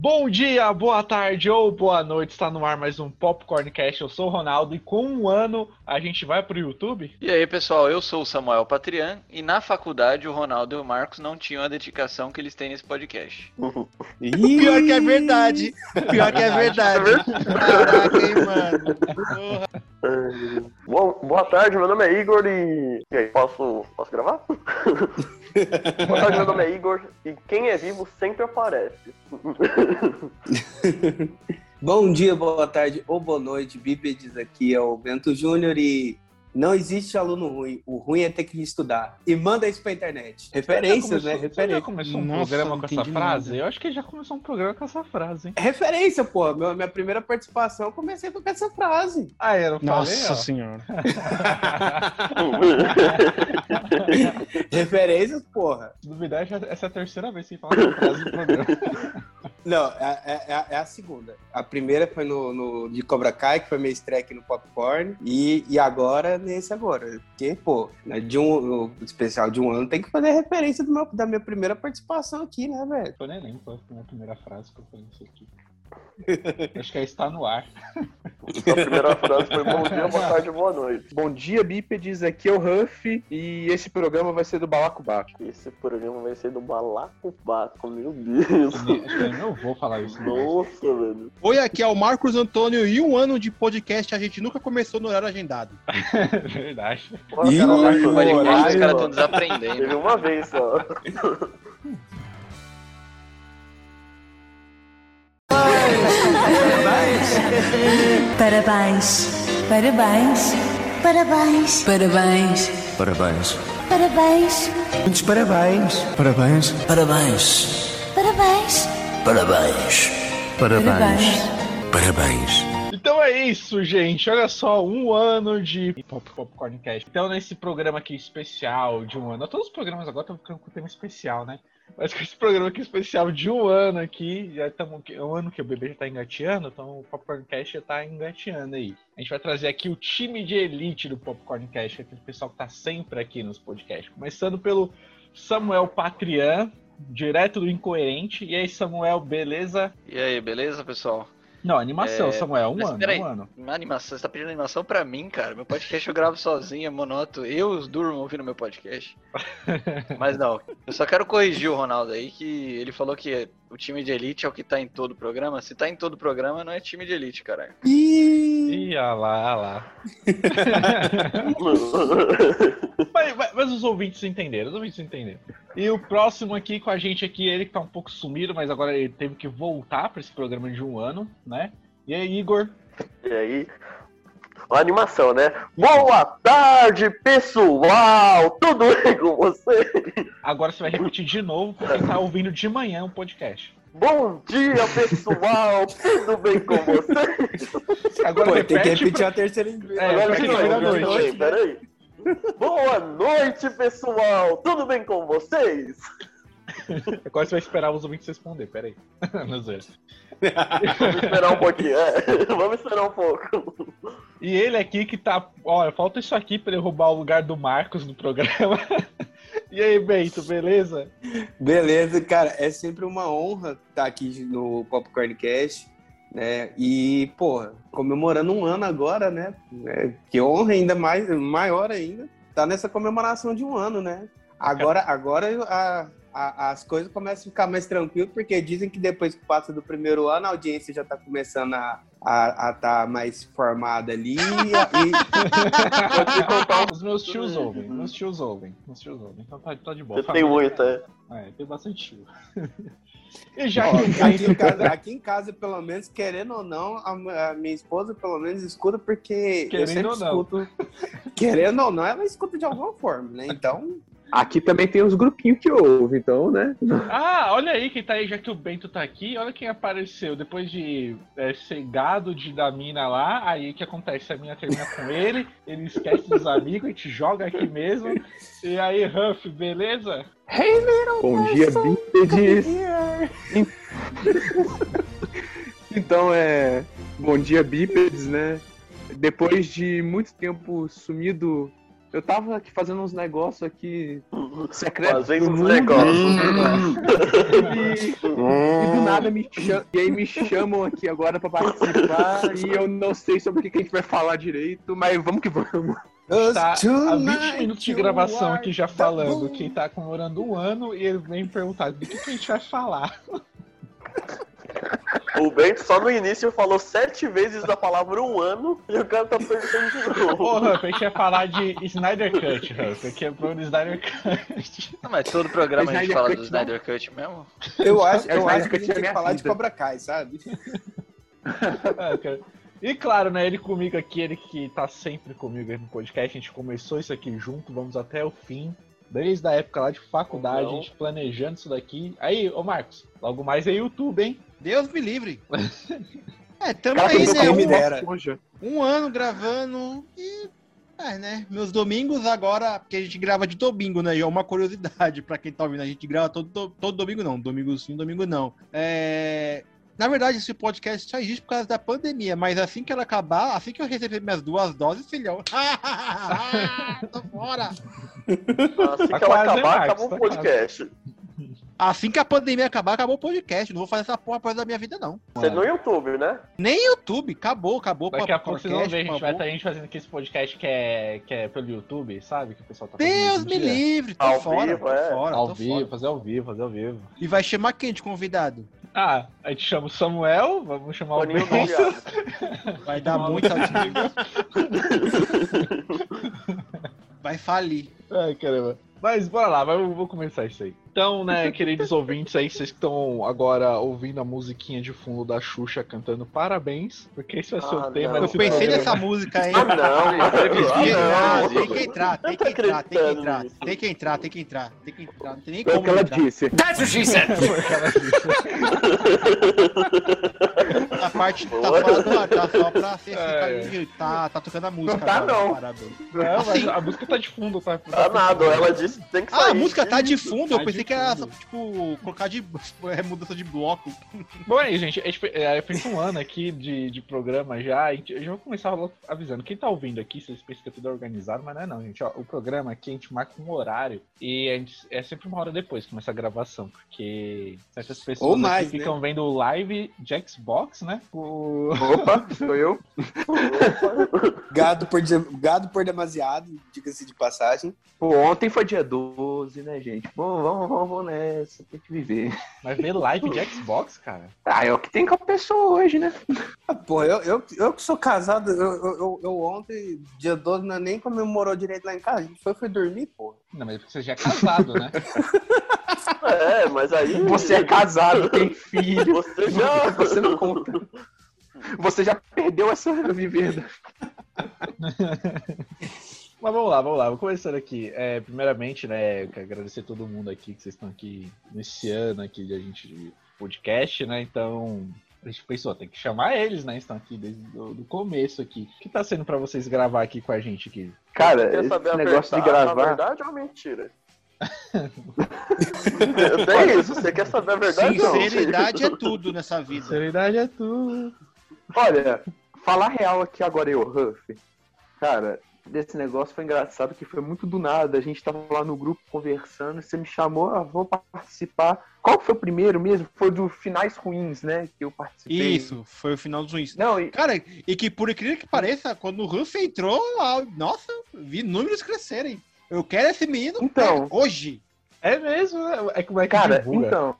Bom dia, boa tarde ou boa noite, está no ar mais um Popcorn Cast. Eu sou o Ronaldo e com um ano a gente vai pro YouTube. E aí, pessoal, eu sou o Samuel Patrian e na faculdade o Ronaldo e o Marcos não tinham a dedicação que eles têm nesse podcast. Pior que é verdade. Pior que é verdade. Caraca, hein, mano. Porra. Bom, boa tarde, meu nome é Igor e. E aí, posso, posso gravar? tarde, meu nome é Igor e quem é vivo sempre aparece. Bom dia, boa tarde ou boa noite, bípedes aqui é o Bento Júnior e não existe aluno ruim, o ruim é ter que estudar. E manda isso pra internet. Referências, já né? começou- Você já começou um Nossa, programa com essa frase? nada. Eu acho que ele já começou um programa com essa frase, hein? Referência, pô. Meu- minha primeira participação eu comecei com essa frase. Ah, eu não falei, Nossa ó. senhora. Referências, porra. Se duvidar, já- essa é a terceira vez que ele fala essa frase no programa. Não, é, é- é- é a segunda. A primeira foi no, no- de Cobra Kai, que foi minha estreia aqui no Popcorn. E, e agora, nesse agora. Porque, pô, né, de um, especial de um ano tem que fazer referência meu- da minha primeira participação aqui, né, velho? Eu nem lembro qual foi a primeira frase que eu falei isso aqui. Acho que é está no ar. A primeira frase foi bom dia, boa tarde, boa noite. Bom dia, bípedes. Aqui é o Huff e esse programa vai ser do Balacobaco. Esse programa vai ser do Balacobaco, meu Deus. Eu não vou falar isso. não. Nossa, velho. Oi, aqui é o Marcos Antônio e um ano de podcast a gente nunca começou no horário agendado. Verdade. Ih, cara, podcast, os caras estão desaprendendo. Teve uma vez só. Parabéns. Parabéns. Parabéns. Parabéns. Parabéns. Parabéns. Muitos parabéns. Parabéns. Parabéns. Parabéns. Parabéns. Parabéns. Parabéns. Então é isso, gente. Olha só, um ano de Pop Popcorn Cast. Então, nesse programa aqui especial de um ano. Todos os programas agora estão ficando com tema especial, né? Mas com esse programa aqui especial de um ano aqui, já estamos. É um ano que o bebê já tá engateando, então o Popcorn Cast já tá engateando aí. A gente vai trazer aqui o time de elite do Popcorn que é aquele pessoal que tá sempre aqui nos podcasts. Começando pelo Samuel Patrian, direto do Incoerente. E aí, Samuel, beleza? E aí, beleza, pessoal? Não, animação, É, Samuel, um mas ano, peraí. um ano. Uma animação, você tá pedindo animação pra mim, cara? Meu podcast eu gravo sozinho, é monótono. Eu durmo ouvindo meu podcast. Mas não, eu só quero corrigir o Ronaldo aí, que ele falou que o time de elite é o que tá em todo o programa. Se tá em todo o programa, não é time de elite, caralho. Ih, Ih, olha lá, olha lá. Mas, mas- mas os ouvintes entenderam, os ouvintes entenderam. E o próximo aqui com a gente aqui, ele que tá um pouco sumido, mas agora ele teve que voltar pra esse programa de um ano, né? E aí, Igor? E aí? A animação, né? Boa tarde, pessoal! Tudo bem com você? Agora você vai repetir de novo, porque tá ouvindo de manhã o podcast. Bom dia, pessoal! Tudo bem com você? Agora pô, tem que repetir pra- a terceira vez. É, Agora de da noite. peraí. Boa noite, pessoal! Tudo bem com vocês? Agora você vai esperar os ouvintes responder, peraí. Não zoeira. Vamos esperar um pouquinho, é. Vamos esperar um pouco. E ele aqui que tá. Olha, falta isso aqui pra ele roubar o lugar do Marcos no programa. E aí, Bento, beleza? Beleza, cara, é sempre uma honra estar aqui no Popcorn Cast, né? E, porra, comemorando um ano agora, né? É, que honra ainda mais, maior ainda, tá nessa comemoração de um ano, né? Agora, agora a- a- as coisas começam a ficar mais tranquilas, porque dizem que depois que passa do primeiro ano, a audiência já tá começando a a estar mais formada ali. E, Vou te contar. Os meus tios ouvem, meus tios ouvem, meus tios ouvem. Então tá, tá de boa. Você tem muito, é. É, tem bastante tio. E já Ó, que aqui, em casa, aqui em casa, pelo menos, querendo ou não, a, a minha esposa, pelo menos, escuta porque Querendo eu sempre ou não. escuto. Querendo ou não, ela escuta de alguma forma, né? Então, Aqui também tem uns grupinhos que ouvem, então, né? Ah, olha aí quem tá aí, já que o Bento tá aqui, olha quem apareceu. Depois de é, ser gado de da mina lá, aí o que acontece? A mina termina com ele, ele esquece dos amigos, a gente joga aqui mesmo. E aí, Huff, beleza? Bom dia, bípedes. Então, é. Bom dia, bípedes, né? Depois de muito tempo sumido Eu tava aqui fazendo uns negócios aqui secretos Fazendo do uns negócios. E, e do nada me chamam, e aí me chamam aqui agora pra participar e eu não sei sobre o que que a gente vai falar direito, mas vamos que vamos. Tá há 20 minutos de gravação aqui já falando que tá comemorando um ano e ele vem perguntar do que, que a gente vai falar. O Bento só no início falou sete vezes a palavra um ano e o cara tá perguntando de novo. Porra, a gente ia falar de Snyder Cut, Huff, que é pro Snyder Cut. Não, mas todo programa a gente Snyder fala Cut do não. Snyder Cut mesmo. Eu acho, É eu acho que a Cut gente é tem que falar de. Cobra Kai, sabe? Ah, cara. E claro, né, ele comigo aqui, ele que tá sempre comigo aí no podcast, a gente começou isso aqui junto, vamos até o fim. Desde a época lá de faculdade, a gente planejando isso daqui. Aí, ô Marcos, logo mais é YouTube, hein? Deus me livre. É, tamo Cara, aí, né? Um, dera. Um ano gravando e. É, né? Meus domingos agora, porque a gente grava de domingo, né? E é uma curiosidade pra quem tá ouvindo. A gente grava todo, todo domingo, não. Domingo sim, domingo não. É. Na verdade, esse podcast só existe por causa da pandemia, mas assim que ela acabar, assim que eu receber minhas duas doses, filhão. Tô fora! Assim Tá que ela acabar, acabou o Tá podcast. Assim que a pandemia acabar, acabou o podcast. Não vou fazer essa porra da minha vida, não. Você no YouTube, né? Nem YouTube, acabou, acabou. Daqui a pouco vocês vão podcast, ver, a gente vai estar a gente fazendo aqui esse podcast que é, que é pelo YouTube, sabe? Que o pessoal tá fazendo Deus me dia. livre, tô Ao fora, vivo, tô é. fora, Ao tô vivo, fora. fazer ao vivo, fazer ao vivo. E vai chamar quem de convidado? Ah, a gente chama o Samuel, vamos chamar o. Viado. Vai dar muita Vai falir. Ai, caramba. Mas bora lá, vou começar isso aí. Então, né, queridos ouvintes aí, vocês que estão agora ouvindo a musiquinha de fundo da Xuxa cantando parabéns, porque esse vai ser Ah, o tema não. Eu pensei programa. nessa música aí. Ah, não, mano. Tem, Ah, ah, não. tem que entrar, tem que entrar, tem que entrar, tem que entrar, tem que entrar, tem que entrar, não tem nem o como que ela entrar. disse. That's what she said. A parte tá Boa. fora do ar, tá só pra você ficar É. tá, tá tocando a música Não tá, agora, não. Não, mas Assim. a música tá de fundo, tá? Tá nada, ela disse que tem que Ah, sair. a música tá de fundo, eu Tá pensei que era, fundo. tipo, colocar de é, mudança de bloco. Bom, aí, gente, a gente fe- é, fez um ano aqui de, de programa já. A gente, eu já vou começar avisando. Quem tá ouvindo aqui, vocês pensam que é tudo organizado, mas não é não, gente. Ó, o programa aqui a gente marca um horário e a gente, é sempre uma hora depois que começa a gravação, porque certas pessoas Ou mais, ficam vendo live de Xbox, né? O... Opa, sou eu. Gado por, gado por demasiado, diga-se de passagem. Pô, ontem foi dia 12, né, gente? Bom, vamos, vamos, vamos nessa, tem que viver. Mas ver live de Xbox, cara. Ah, é o que tem com a pessoa hoje, né? Ah, pô, eu, eu, eu que sou casado, eu, eu, eu- eu ontem, dia 12, não, nem comemorou direito lá em casa. A gente foi, foi dormir, pô. Não, mas é porque você já é casado, né? É, mas aí. Você é casado, tem filho. Você já. Você não conta. Você já perdeu essa vivenda. Mas vamos lá, vamos lá, vou começando aqui. É, primeiramente, né, eu quero agradecer a todo mundo aqui que vocês estão aqui nesse ano aqui de a gente de podcast, né? Então, a gente pensou, tem que chamar eles, né? Estão aqui desde o do começo aqui. O que tá sendo pra vocês gravar aqui com a gente aqui? Cara, Quer saber esse a negócio de verdade, gravar. A verdade ou a mentira? Tem isso, você quer saber a verdade ou não? Sinceridade é tudo nessa vida. Sinceridade é tudo. Olha, falar real aqui agora eu, Huff. Cara, desse negócio foi engraçado que foi muito do nada. A gente tava lá no grupo conversando, você me chamou, ah, vou participar. Qual foi o primeiro mesmo? Foi do Finais Ruins, né? Que eu participei. Isso, foi o final dos ruins. Não, e, Cara, e que por incrível que pareça, quando o Ruff entrou, nossa, vi números crescerem. Eu quero esse menino Então. hoje. É mesmo, né? é como é que Cara, divulga. então.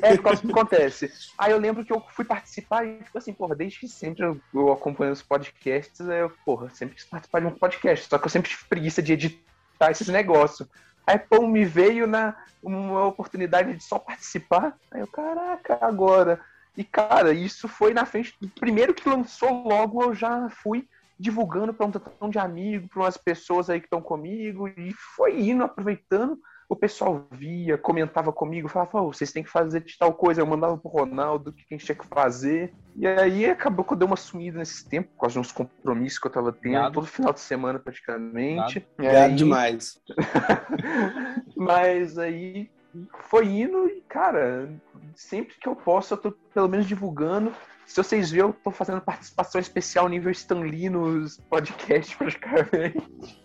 É por causa do que acontece. Aí eu lembro que eu fui participar e, tipo assim, porra, desde sempre eu, eu acompanho os podcasts, aí eu, porra, sempre quis participar de um podcast. Só que eu sempre tive preguiça de editar esses negócios. Aí, pô, me veio na uma oportunidade de só participar. Aí eu, caraca, agora. E, cara, isso foi na frente. do Primeiro que lançou, logo eu já fui divulgando para um tantão de amigo, para umas pessoas aí que estão comigo, e foi indo, aproveitando o pessoal via, comentava comigo, falava, "Ô, vocês têm que fazer de tal coisa. Eu mandava pro Ronaldo o que a gente tinha que fazer. E aí acabou que eu dei uma sumida nesse tempo, por causa de uns compromissos que eu tava tendo, Gado. todo final de semana praticamente. E Gado aí- demais. Mas aí foi indo e, cara, sempre que eu posso, eu tô pelo menos divulgando. Se vocês verem, eu tô fazendo participação especial nível Stan Lee nos podcasts praticamente.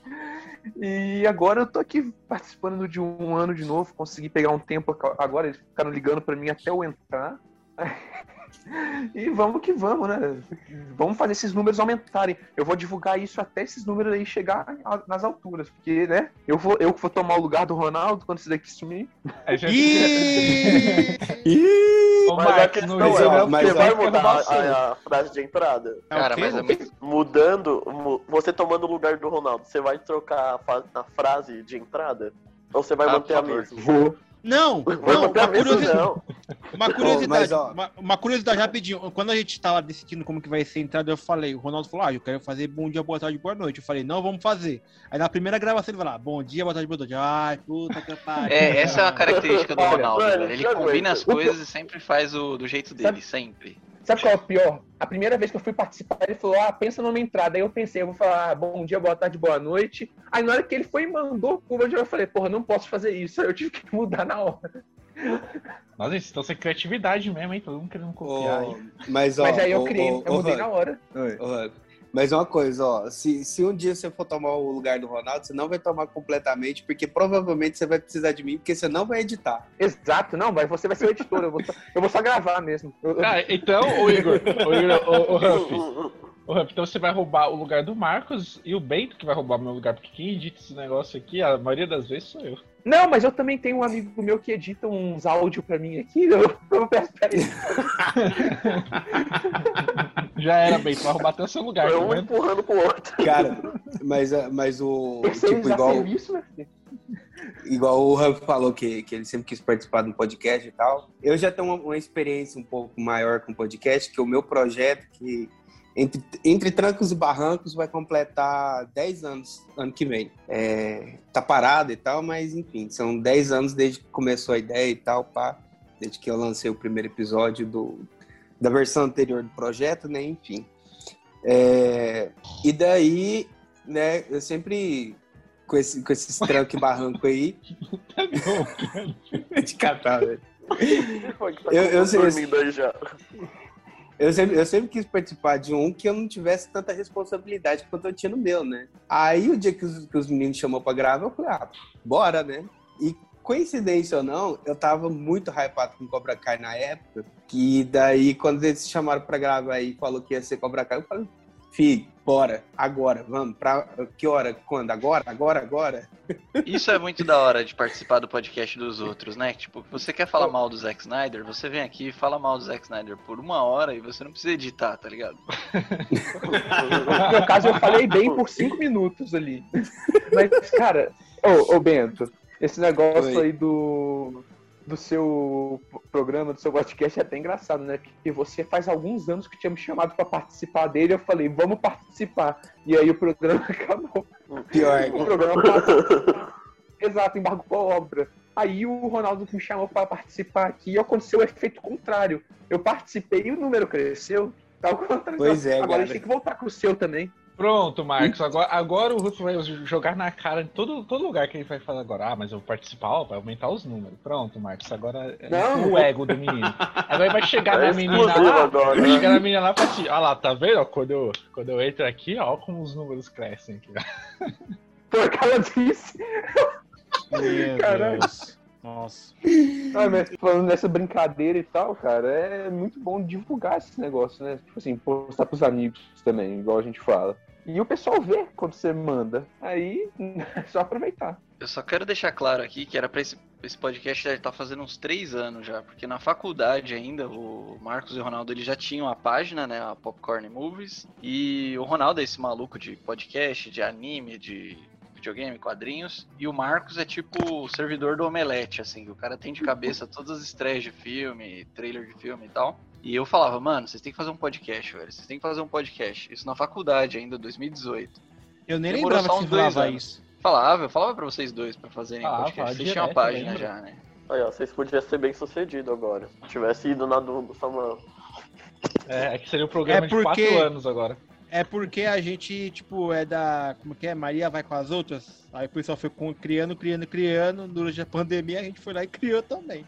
E agora eu tô aqui participando de um ano de novo, consegui pegar um tempo agora, eles ficaram ligando pra mim até eu entrar. E vamos que vamos, né? Vamos fazer esses números aumentarem. Eu vou divulgar isso até esses números aí chegar nas alturas, porque, né? Eu vou, eu vou tomar o lugar do Ronaldo quando esse daqui sumir. A gente- Mas a não questão é, mas vai mudar a, a frase de entrada. É Cara, mas é muito. Mudando, mu- você tomando o lugar do Ronaldo, você vai trocar a, frase de entrada? Ou você vai Ah, manter a mesma? Vou. Não, não, uma curiosidade, não. uma curiosidade, mas, uma, uma curiosidade rapidinho. Quando a gente tava decidindo como que vai ser a entrada, eu falei, o Ronaldo falou, ah, eu quero fazer bom dia, boa tarde, boa noite. Eu falei, não, vamos fazer. Aí na primeira gravação ele vai lá, bom dia, boa tarde, boa noite. Ai, puta que pariu. É, essa é a característica do Olha, Ronaldo, mano, velho. Ele combina aguento. as coisas e sempre faz o, do jeito dele, sempre. Sabe qual é o pior? A primeira vez que eu fui participar, ele falou: Ah, pensa numa entrada. Aí eu pensei, eu vou falar ah, bom dia, boa tarde, boa noite. Aí na hora que ele foi e mandou o eu falei, porra, não posso fazer isso. Aí eu tive que mudar na hora. Nossa, gente, estão sem criatividade mesmo, hein? Todo mundo querendo copiar aí. mas, ó, Mas aí eu criei, ô, eu ô, mudei na hora. Mas uma coisa, ó, se, se um dia você for tomar o lugar do Ronaldo, você não vai tomar completamente, porque provavelmente você vai precisar de mim, porque você não vai editar. Exato, não, mas você vai ser o editor, eu vou só, eu vou só gravar mesmo. Ah, então, o Igor, o Igor, o, o o então você vai roubar o lugar do Marcos e o Bento que vai roubar o meu lugar, porque quem edita esse negócio aqui, a maioria das vezes sou eu. Não, mas eu também tenho um amigo meu que edita uns áudios pra mim aqui. Eu, eu peço pra ele. Já era, roubar até o seu lugar, Foi tá um vendo? empurrando pro outro. Cara, mas, ah, mas o. Tipo, igual, serviço, né? igual o Huff falou que, que ele sempre quis participar de um podcast e tal. Eu já tenho uma, uma experiência um pouco maior com podcast, que o meu projeto, que entre, entre trancos e barrancos, vai completar 10 anos ano que vem. É, tá parado e tal, mas enfim, são 10 anos desde que começou a ideia e tal, pá, desde que eu lancei o primeiro episódio do, da versão anterior do projeto, né? Enfim. É, e daí, né, eu sempre com esse, com esses trancos e barranco aí, Tá bom, de catar, velho. Tá Eu-. Eu sempre, eu sempre quis participar de um que eu não tivesse tanta responsabilidade quanto eu tinha no meu, né? Aí o dia que os, que os meninos chamou pra gravar, eu falei, ah, bora, né? E coincidência ou não, eu tava muito hypado com Cobra Kai na época, que daí quando eles chamaram pra gravar e falou que ia ser Cobra Kai, eu falei, filho, bora, agora, vamos, pra que hora, quando? Agora, agora, agora? Isso é muito da hora de participar do podcast dos outros, né? Tipo, você quer falar mal do Zack Snyder, você vem aqui e fala mal do Zack Snyder por uma hora e você não precisa editar, tá ligado? No meu caso, eu falei bem por cinco minutos ali. Mas, cara, ô, ô Bento, esse negócio Oi. aí do, do seu programa, do seu podcast é até engraçado, né? Porque você faz alguns anos que tinha me chamado pra participar dele, eu falei, vamos participar. E aí o programa acabou. Pior, O programa. Exato, embargou a obra. Aí o Ronaldo me chamou pra participar aqui e aconteceu o efeito contrário. Eu participei e o número cresceu. Tá ao contrário. Pois é, Agora a gente cara. tem que voltar com o seu também. Pronto, Marcos. Agora, agora o Russo vai jogar na cara em todo, todo lugar que ele vai falar agora. Ah, mas eu vou participar, ó, vai aumentar os números. Pronto, Marcos. Agora é Não. o ego do menino. Agora ele vai chegar É na menina lá. agora, Vai né? chegar na menina lá e falar assim: Olha lá, tá vendo? ó, Quando eu, quando eu entro aqui, ó, como os números crescem aqui. que ela disse. Meu Caralho. Deus. Nossa. Ah, mas falando dessa brincadeira e tal, cara, é muito bom divulgar esse negócio, né? Tipo assim, postar pros amigos também, igual a gente fala. E o pessoal vê quando você manda. Aí é só aproveitar. Eu só quero deixar claro aqui que era pra esse, esse podcast já tá fazendo uns três anos já, porque na faculdade ainda, o Marcos e o Ronaldo eles já tinham a página, né, a Popcorn Movies, e o Ronaldo é esse maluco de podcast, de anime, de videogame, quadrinhos, e o Marcos é tipo o servidor do Omelete, assim, o cara tem de cabeça todas as estreias de filme, trailer de filme e tal. E eu falava, mano, vocês têm que fazer um podcast, velho, vocês têm que fazer um podcast. Isso na faculdade ainda, 2018. Eu nem Demorou lembrava que falava anos. isso. Falava, eu falava pra vocês dois pra fazerem Ah, podcast. fala Vocês tinham a página lembro. já, né? Aí, ó, vocês podiam ser bem sucedidos agora. Se tivesse ido na do, do Samuel. É, é que seria o programa É de porque- quatro anos agora. É porque a gente, tipo, é da. Como que é? Maria vai com as outras? Aí o pessoal foi criando, criando, criando. Durante a pandemia a gente foi lá e criou também.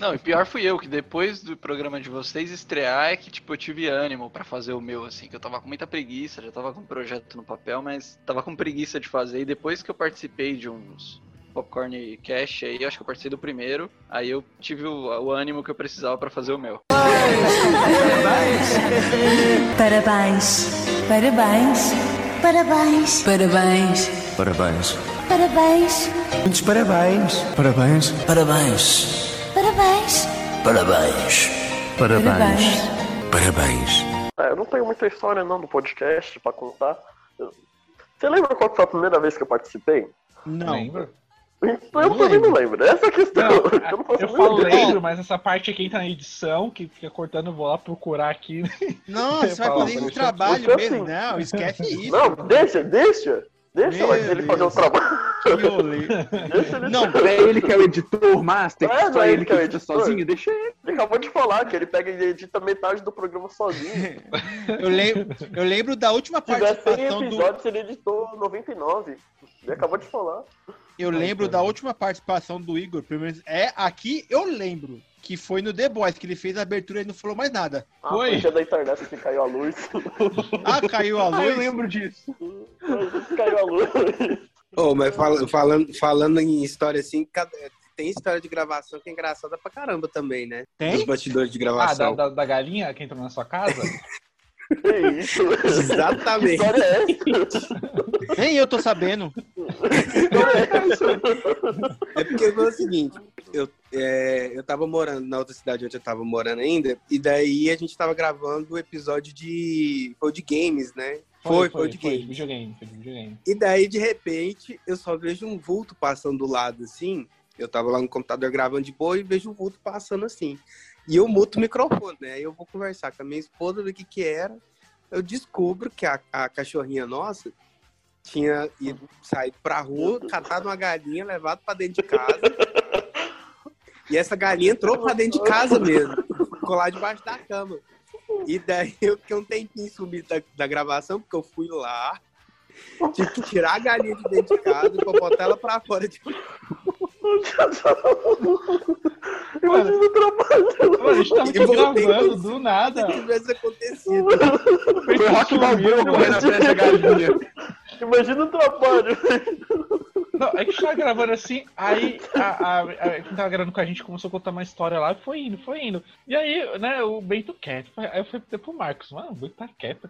Não, e pior fui eu, que depois do programa de vocês estrear é que, tipo, eu tive ânimo pra fazer o meu, assim, que eu tava com muita preguiça, já tava com um projeto no papel, mas tava com preguiça de fazer. E depois que eu participei de uns Popcorn Cash aí, acho que eu participei do primeiro, aí eu tive o, o ânimo que eu precisava pra fazer o meu. Parabéns. Parabéns. Parabéns. Parabéns. Parabéns. Parabéns. Muitos parabéns. Parabéns. Parabéns. Parabéns. Parabéns. Parabéns. Parabéns. É, eu não tenho muita história não do podcast pra contar. Você lembra qual foi a primeira vez que eu participei? Não. Lembra? Eu também não lembro. Essa é a questão. Não, eu não faço eu falo lembro, mas essa parte aqui entra na edição, que fica cortando, eu vou lá procurar aqui. Não, você vai fazer deixa- trabalho deixa mesmo. assim. Não, esquece isso. Não, deixa, deixa. Deixa Meu ele fazer o Deus. trabalho. Deixa ele Não, Não é ele que é o editor, master, É, que não só é ele ele que é o edita editor? sozinho, deixa ele. Ele acabou de falar que ele pega e edita metade do programa sozinho. eu, lembro, eu lembro da última Se tiver 100 participação do. episódios, ele editou 99. Ele acabou de falar. Eu lembro da última participação do Igor, pelo menos é aqui eu lembro. Que foi no The Boys, que ele fez a abertura e não falou mais nada. Ah, Foi? dia da internet que caiu a luz. Ah, caiu a Ah, eu luz. lembro disso. caiu a luz. Ô, mas fala- falando, falando em história assim, tem história de gravação que é engraçada pra caramba também, né? Tem? Dos bastidores de Ah, da, gravação. da, da galinha que entrou na sua casa? Que isso? Que Exatamente. história é essa? Nem eu tô sabendo. Que é essa? É porque foi o seguinte, eu, é, eu tava morando na outra cidade onde eu tava morando ainda, e daí a gente tava gravando o episódio de. Foi de games, né? Foi, foi, de foi de games. videogame, foi de videogame. E daí, de repente, eu só vejo um vulto passando do lado assim. Eu tava lá no computador gravando de boa e vejo um vulto passando assim. E eu muto o microfone, né? Eu vou conversar com a minha esposa do que que era. Eu descubro que a, a cachorrinha nossa tinha ido, saído pra rua, catado uma galinha, levado pra dentro de casa. E essa galinha entrou pra dentro de casa mesmo. Ficou lá debaixo da cama. E daí eu fiquei um tempinho sumido da, da gravação, porque eu fui lá, tive que tirar a galinha de dentro de casa pra botar ela pra fora. De... Imagina o trabalho. Mano, a gente tava aqui E voltei gravando do nada. Se tivesse acontecido. Foi rock balboa correndo atrás da galinha. Imagina o trabalho. Não, é que a gente tava gravando assim, aí a, a, a- quem tava gravando com a gente começou a contar uma história lá e foi indo, foi indo. E aí, né, o Bento quieto. Aí eu falei pro Marcos, mano, o Bento tá quieto.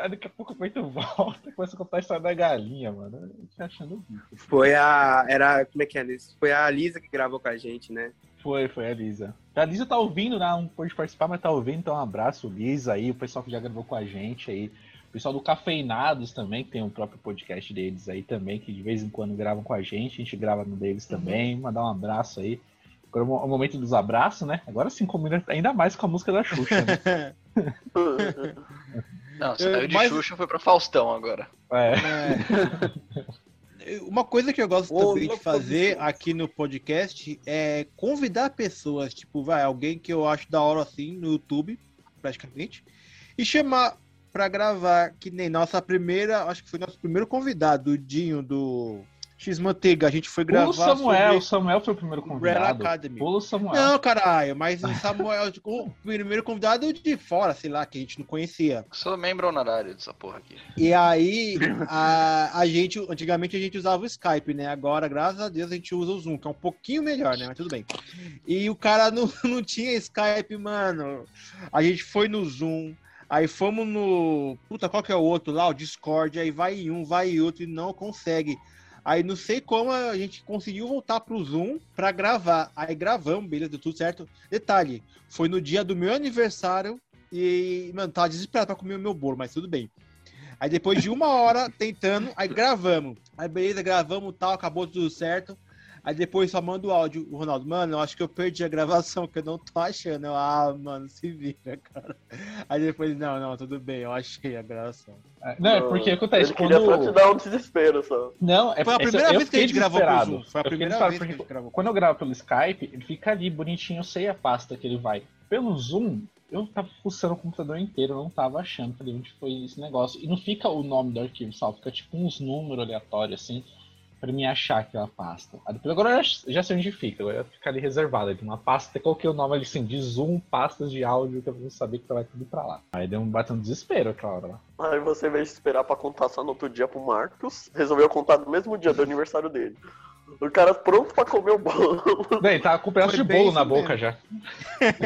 Aí daqui a pouco o Bento volta e começa a contar a história da galinha, mano. Eu tô achando o bico. Foi a. Era. Como é que é? isso? Foi a Lisa que gravou com a gente, né? Foi, foi a Lisa. A Lisa tá ouvindo, né? Não pôde participar, mas tá ouvindo, então um abraço, Lisa aí, o pessoal que já gravou com a gente aí. O pessoal do Cafeinados também, que tem o próprio podcast deles aí também, que de vez em quando gravam com a gente, a gente grava no deles também. Mandar um abraço aí. Agora o momento dos abraços, né? Agora sim combina ainda mais com a música da Xuxa, né? Não, saiu de Mas- Xuxa foi pra Faustão agora. É. É. Uma coisa que eu gosto Ô, também de fazer aqui no podcast é convidar pessoas, tipo, vai, alguém que eu acho da hora assim no YouTube, praticamente, e chamar pra gravar, que nem nossa primeira, acho que foi nosso primeiro convidado, o Dinho do X Manteiga. A gente foi gravar o Samuel, o Samuel foi o primeiro Umbrella convidado. Academy. Pula o Samuel. Não, caralho, mas o Samuel, tipo, o primeiro convidado de fora, sei lá, que a gente não conhecia. Sou membro honorário dessa porra aqui. E aí, a, a gente, antigamente a gente usava o Skype, né? Agora, graças a Deus, a gente usa o Zoom, que é um pouquinho melhor, né? Mas tudo bem. E o cara não, não tinha Skype, mano. A gente foi no Zoom, aí fomos no. Puta, qual que é o outro lá? O Discord, aí vai um, vai outro e não consegue. Aí não sei como a gente conseguiu voltar pro Zoom pra gravar. Aí gravamos, beleza, deu tudo certo. Detalhe, foi no dia do meu aniversário e, mano, tava desesperado pra comer o meu bolo, mas tudo bem. Aí depois de uma hora tentando, aí gravamos. Aí beleza, gravamos tal, acabou tudo certo. Aí depois só manda o áudio, o Ronaldo, mano, eu acho que eu perdi a gravação, que eu não tô achando. Eu, ah, mano, se vira, cara. Aí depois, não, não, tudo bem, eu achei a gravação. É, Não, é porque acontece Ele queria só te quando. dar um desespero só. Não, é Foi a primeira vez que a gente gravou pro desesperado. Zoom. Foi a primeira vez que a gente gravou. Quando eu gravo pelo Skype, ele fica ali bonitinho, eu sei a pasta que ele vai. pelo Zoom, eu tava fuçando o computador inteiro, eu não tava achando. Falei, onde foi esse negócio? E não fica o nome do arquivo salvo, fica tipo uns números aleatórios, assim, pra mim achar aquela pasta. Aí depois agora já, sei onde fica, agora fica ali reservado. Aí tem uma pasta, coloquei o nome ali assim, de Zoom, pastas de áudio, que eu vou saber que vai tudo pra lá. Aí deu um batendo desespero aquela hora lá. Aí você, ao invés de esperar pra contar só no outro dia pro Marcos, resolveu contar no mesmo dia do aniversário dele. O cara pronto pra comer o bolo. Bem, tava com um pedaço Foi de bolo na boca mesmo. já.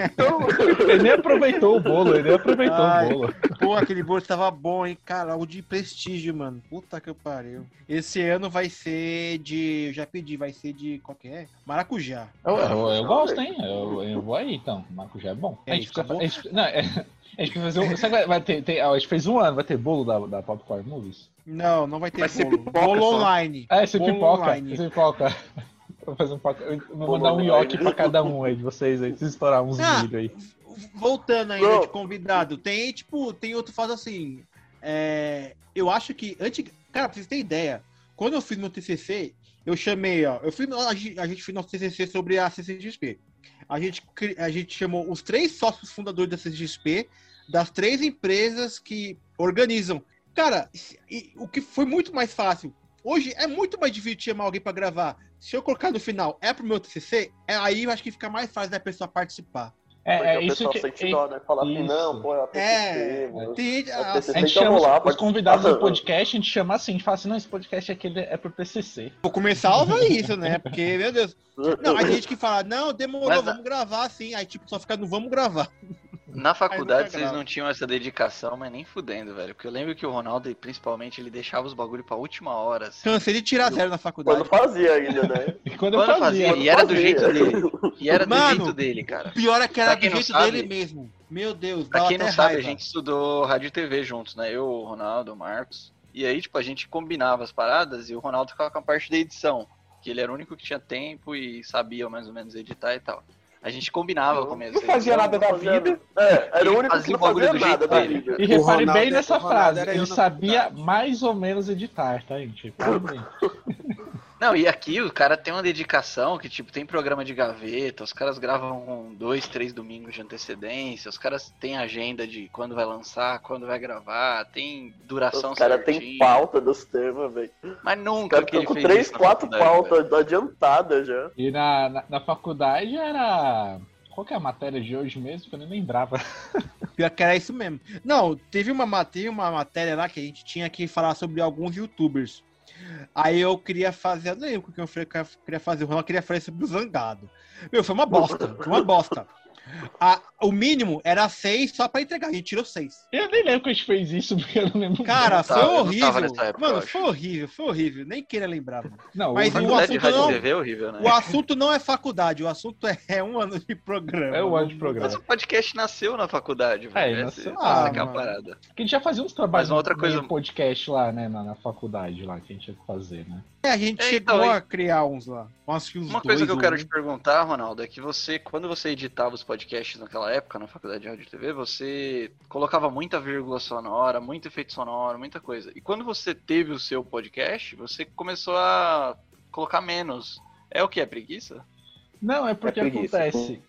Então, Ele nem aproveitou o bolo, ele nem aproveitou Ai. o bolo. Pô, aquele bolo tava bom, hein? Cara, algo de prestígio, mano. Puta que pariu. Esse ano vai ser de. Eu já pedi, vai ser de. Qual que é? Maracujá. Eu, eu, eu gosto, hein? Eu, eu vou aí, então. O Marco já é bom. É a gente isso, fica- acabou? a gente- não, é- a gente vai fazer um. Sabe, vai- vai ter, tem- a gente fez um ano, vai ter bolo da, da Popcorn Movies? Não, não vai ter Vai ser bolo. pipoca bolo só. online. Ah, esse Bolo pipoca. online. Esse pipoca. Vou fazer um Vou Bolo mandar um nhoque pra cada um aí de vocês aí, se estourar uns Ah. milho aí. Voltando ainda de convidado, tem, tipo, tem outro faz assim. é, eu acho que. Antes, cara, pra vocês terem ideia, quando eu fiz meu TCC, eu chamei, ó. Eu fiz, a, gente, a gente fez nosso TCC sobre a CCXP. A gente, a gente chamou os três sócios fundadores da CCXP, das três empresas que organizam. Cara, e- o que foi muito mais fácil. Hoje é muito mais difícil chamar alguém pra gravar. Se eu colocar no final, é pro meu TCC, é, aí eu acho que fica mais fácil da pessoa participar. É, porque é o isso pessoal que. sente é- dó, né? Falar assim, não, pô, é a TCC, É, mano. tem. É ah. A gente chama lá, os, convidados do podcast, a gente chama assim, a gente fala assim, não, esse podcast aqui é pro TCC. Vou começar a usar isso, né? Porque, meu Deus. Não, a gente que fala, não, demorou, Mas, vamos gravar assim. Aí, tipo, só fica no vamos gravar. Na faculdade vocês não tinham essa dedicação, mas nem fudendo, velho. Porque eu lembro que o Ronaldo, principalmente, ele deixava os bagulho pra última hora. Assim. Cansei de tirar zero na faculdade. Quando fazia ainda, né? E quando, Quando eu fazia. fazia, e era do jeito dele. E era do Mano, jeito dele, cara. O pior é que era do jeito sabe- dele mesmo. Meu Deus, Pra quem não sabe, raiva. a gente estudou rádio e TV juntos, né? Eu, o Ronaldo, o Marcos. E aí, tipo, a gente combinava as paradas e o Ronaldo ficava com a parte da edição. Que ele era o único que tinha tempo e sabia mais ou menos editar e tal. A gente combinava com Não fazia nada da vida. É, era o único que não fazia nada da dele. vida. E repare bem é- nessa frase, ele sabia mais ou menos editar, tá, gente? Não, e aqui o cara tem uma dedicação que, tipo, tem programa de gaveta, os caras gravam com dois, três domingos de antecedência, os caras têm agenda de quando vai lançar, quando vai gravar, tem duração Os caras têm pauta dos temas, velho. Mas nunca que ele com fez três, quatro pautas adiantadas já. E na, na, na faculdade era. Qual que é a matéria de hoje mesmo? Que eu nem lembrava. Pior que era isso mesmo. Não, teve uma, ma- teve uma matéria lá que a gente tinha que falar sobre alguns youtubers. Aí eu queria fazer, eu não lembro o que eu falei que eu queria fazer, o Ronaldo queria fazer sobre o Zangado. Meu, foi uma bosta, foi uma bosta. A- o mínimo era seis só pra entregar, a gente tirou seis. Eu nem lembro que a gente fez isso, porque eu não lembro. Cara, foi tava- eu não horrível. época, Mano, foi horrível, foi horrível. Nem queira lembrar. mano. não, mas o o Faculdade de assunto rádio não- TV é horrível, né? O assunto não é faculdade, o assunto é, é um ano de programa. É um ano de programa. Mas o podcast nasceu na faculdade, velho. É, nasceu essa lá, que é a mano. parada. Que a gente já fazia uns trabalhos Mas uma outra coisa- podcast lá, né, na, na faculdade lá, que a gente tinha que fazer, né? É, a gente É, chegou então, e- a criar uns lá. Que uns Uma coisa dois que eu ou quero um. te perguntar, Ronaldo, é que você, quando você editava os podcasts naquela época, na faculdade de rádio e TV, você colocava muita vírgula sonora, muito efeito sonoro, muita coisa. E quando você teve o seu podcast, você começou a colocar menos. É o que? É preguiça? Não, é porque É preguiça. acontece.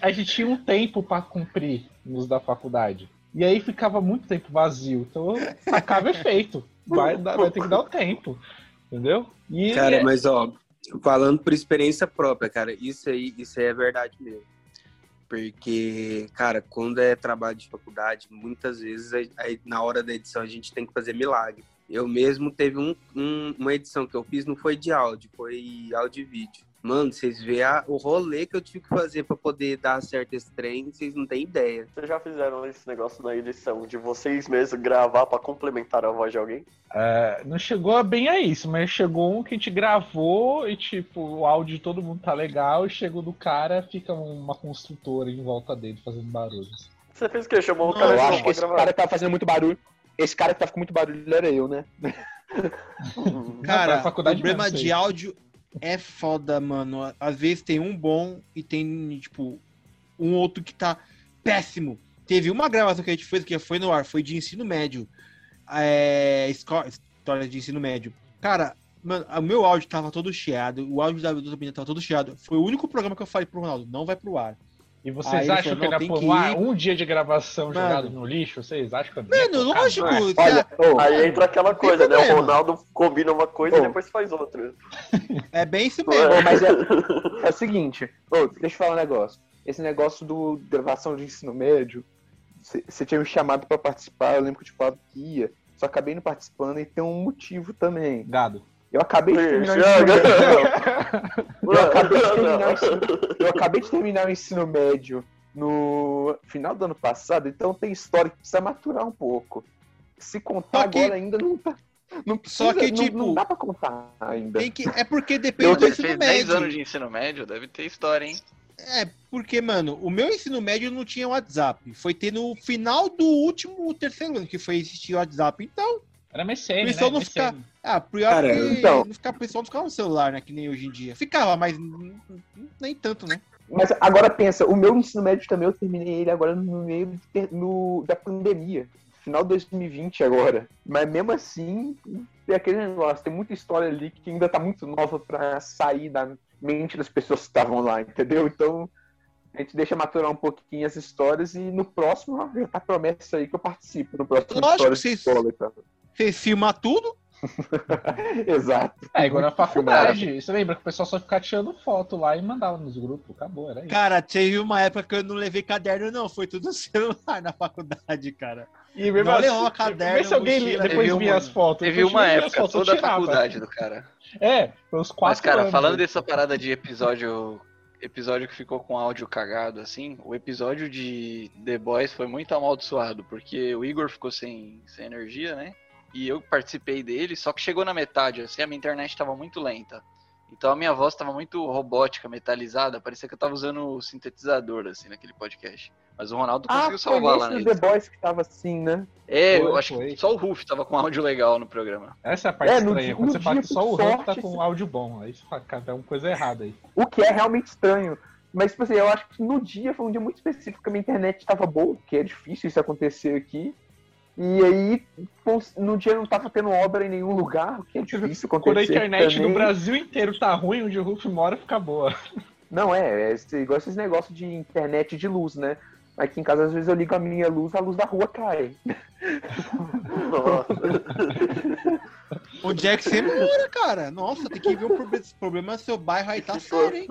A gente tinha um tempo pra cumprir nos da faculdade. E aí ficava muito tempo vazio. Então acaba efeito. Vai, dar- vai ter que dar o tempo. Entendeu? E Cara, mas ó, falando por experiência própria, cara, isso aí, isso aí é verdade mesmo. Porque, cara, quando é trabalho de faculdade, muitas vezes aí- na hora da edição a gente tem que fazer milagre. Eu mesmo teve um- um- uma edição que eu fiz, não foi de áudio, foi áudio e vídeo. Mano, vocês vê a- o rolê que eu tive que fazer pra poder dar certo esse trem, vocês não têm ideia. Vocês já fizeram esse negócio na edição de vocês mesmos gravar pra complementar a voz de alguém? É, não chegou bem a isso, mas chegou um que a gente gravou e, tipo, o áudio de todo mundo tá legal, e chegou do cara, fica uma construtora em volta dele fazendo barulhos. Você fez o quê? Chamou o Não, cara Eu só acho que esse gravar? cara que tava fazendo muito barulho. Esse cara que tava com muito barulho era eu, né? Cara, pra faculdade problema mesmo, de áudio é foda, mano. Às vezes tem um bom e tem, tipo, um outro que tá péssimo. Teve uma gravação que a gente fez que foi no ar, foi de ensino médio. É, história de ensino médio. Cara, mano, o meu áudio tava todo chiado, o áudio da menina tava todo chiado. Foi o único programa que eu falei pro Ronaldo, não vai pro ar. E vocês Aí acham falou, que ele não, ia tem pôr que um, ar- ir. um dia de gravação Mano. jogado no lixo? Vocês acham que Mano, lógico. É? Olha, ô, Aí entra aquela coisa, né? O problema. Ronaldo combina uma coisa e Ô. depois faz outra. É bem isso é? mesmo. Ô, mas é, é o seguinte, ô, deixa eu falar um negócio. Esse negócio do gravação de ensino médio, você tinha me chamado pra participar, eu lembro que eu te falava que ia, só acabei não participando e tem um motivo também. Gado. Eu acabei de terminar o ensino médio. Eu acabei, de terminar o Não. ensino, eu acabei de terminar o ensino médio no final do ano passado, então tem história que precisa maturar um pouco. Se contar Só que- agora ainda não tá. Não Só precisa, que, não- tipo, não, dá pra contar ainda. Tem que, é porque depende Eu do ensino fez 10 médio. anos de ensino médio, deve ter história, hein? É, porque, mano, o meu ensino médio não tinha WhatsApp. Foi ter no final do último terceiro ano que foi existir o WhatsApp. Então, Era MSN, Pessoal né? não fica- MSN. ah, pior Cara, que então- não ficar, o pessoal não ficava no celular, né? Que nem hoje em dia. Ficava, mas nem tanto, né? Mas agora pensa, o meu ensino médio também eu terminei ele agora no meio no- da pandemia. Final de 2020 agora. Mas mesmo assim, tem aquele negócio, tem muita história ali que ainda tá muito nova pra sair da mente das pessoas que estavam lá, entendeu? Então, a gente deixa maturar um pouquinho as histórias e no próximo tá promessa aí que eu participo. No próximo Lógico Histórias que de vocês- Escola e tal. Você filma tudo, Exato. É, igual na faculdade. Você lembra que o pessoal só ficava tirando foto lá e mandava nos grupos. Acabou, era isso. Cara, teve uma época que eu não levei caderno, não. Foi tudo celular na faculdade, cara. E mesmo Não assim, levava caderno, vê se alguém mochila, depois via as fotos. Teve uma época fotos, eu toda a faculdade do cara. É, foi uns quatro Mas, cara, anos. falando né? dessa parada de episódio. Episódio que ficou com áudio cagado, assim, o episódio de The Boys foi muito amaldiçoado, porque o Igor ficou sem, sem energia, né? E eu participei dele, só que chegou na metade, assim, a minha internet tava muito lenta. Então a minha voz tava muito robótica, metalizada, parecia que eu tava usando o sintetizador, assim, naquele podcast. Mas o Ronaldo Ah, conseguiu salvar lá nesse The. Boys que tava assim, né? É, eu Foi, acho foi. que só o Ruf tava com áudio legal no programa. Essa é a parte É, estranha. dia- Quando você fala que só o Hulk tá com áudio bom. Aí você fala, cara, tem uma coisa errada aí. O que é realmente estranho. Mas, tipo assim, eu acho que no dia foi um dia muito específico, que a minha internet tava boa, que é difícil isso acontecer aqui. E aí, no dia não tava tendo obra em nenhum lugar, o que é difícil acontecer. Quando a internet também. do Brasil inteiro tá ruim, onde o Hulk mora fica boa. Não, é, é esse- igual esses negócios de internet de luz, né? Aqui em casa, às vezes, eu ligo a minha luz, a luz da rua cai. Nossa. Onde é que você mora, cara? Nossa, tem que ver o problema do seu bairro aí tá sério, hein?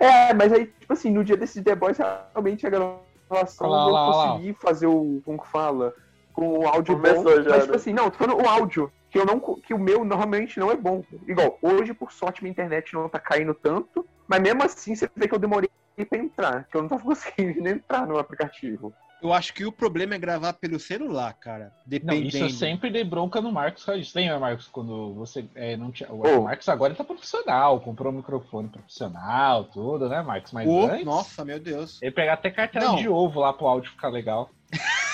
É, mas aí, tipo assim, no dia desses The Boys, realmente a gravação lá, eu lá, lá. consegui fazer o. Como que fala? Com o áudio Começou bom. já, mas, tipo né? assim, não, tô falando o áudio. Que, eu não, que o meu normalmente não é bom. Igual, hoje, por sorte, minha internet não tá caindo tanto. Mas mesmo assim, você vê que eu demorei pra entrar. Que eu não tava conseguindo entrar no aplicativo. Eu acho que o problema é gravar pelo celular, cara. Não, Dependendo. isso eu sempre dei bronca no Marcos. disso. Lembra, Marcos, quando você é, não tinha. O Ô. Marcos agora tá profissional, comprou um microfone profissional, tudo, né, Marcos? Mas Ô, antes, nossa, meu Deus. ele pegar até cartela Não. de ovo lá pro áudio ficar legal.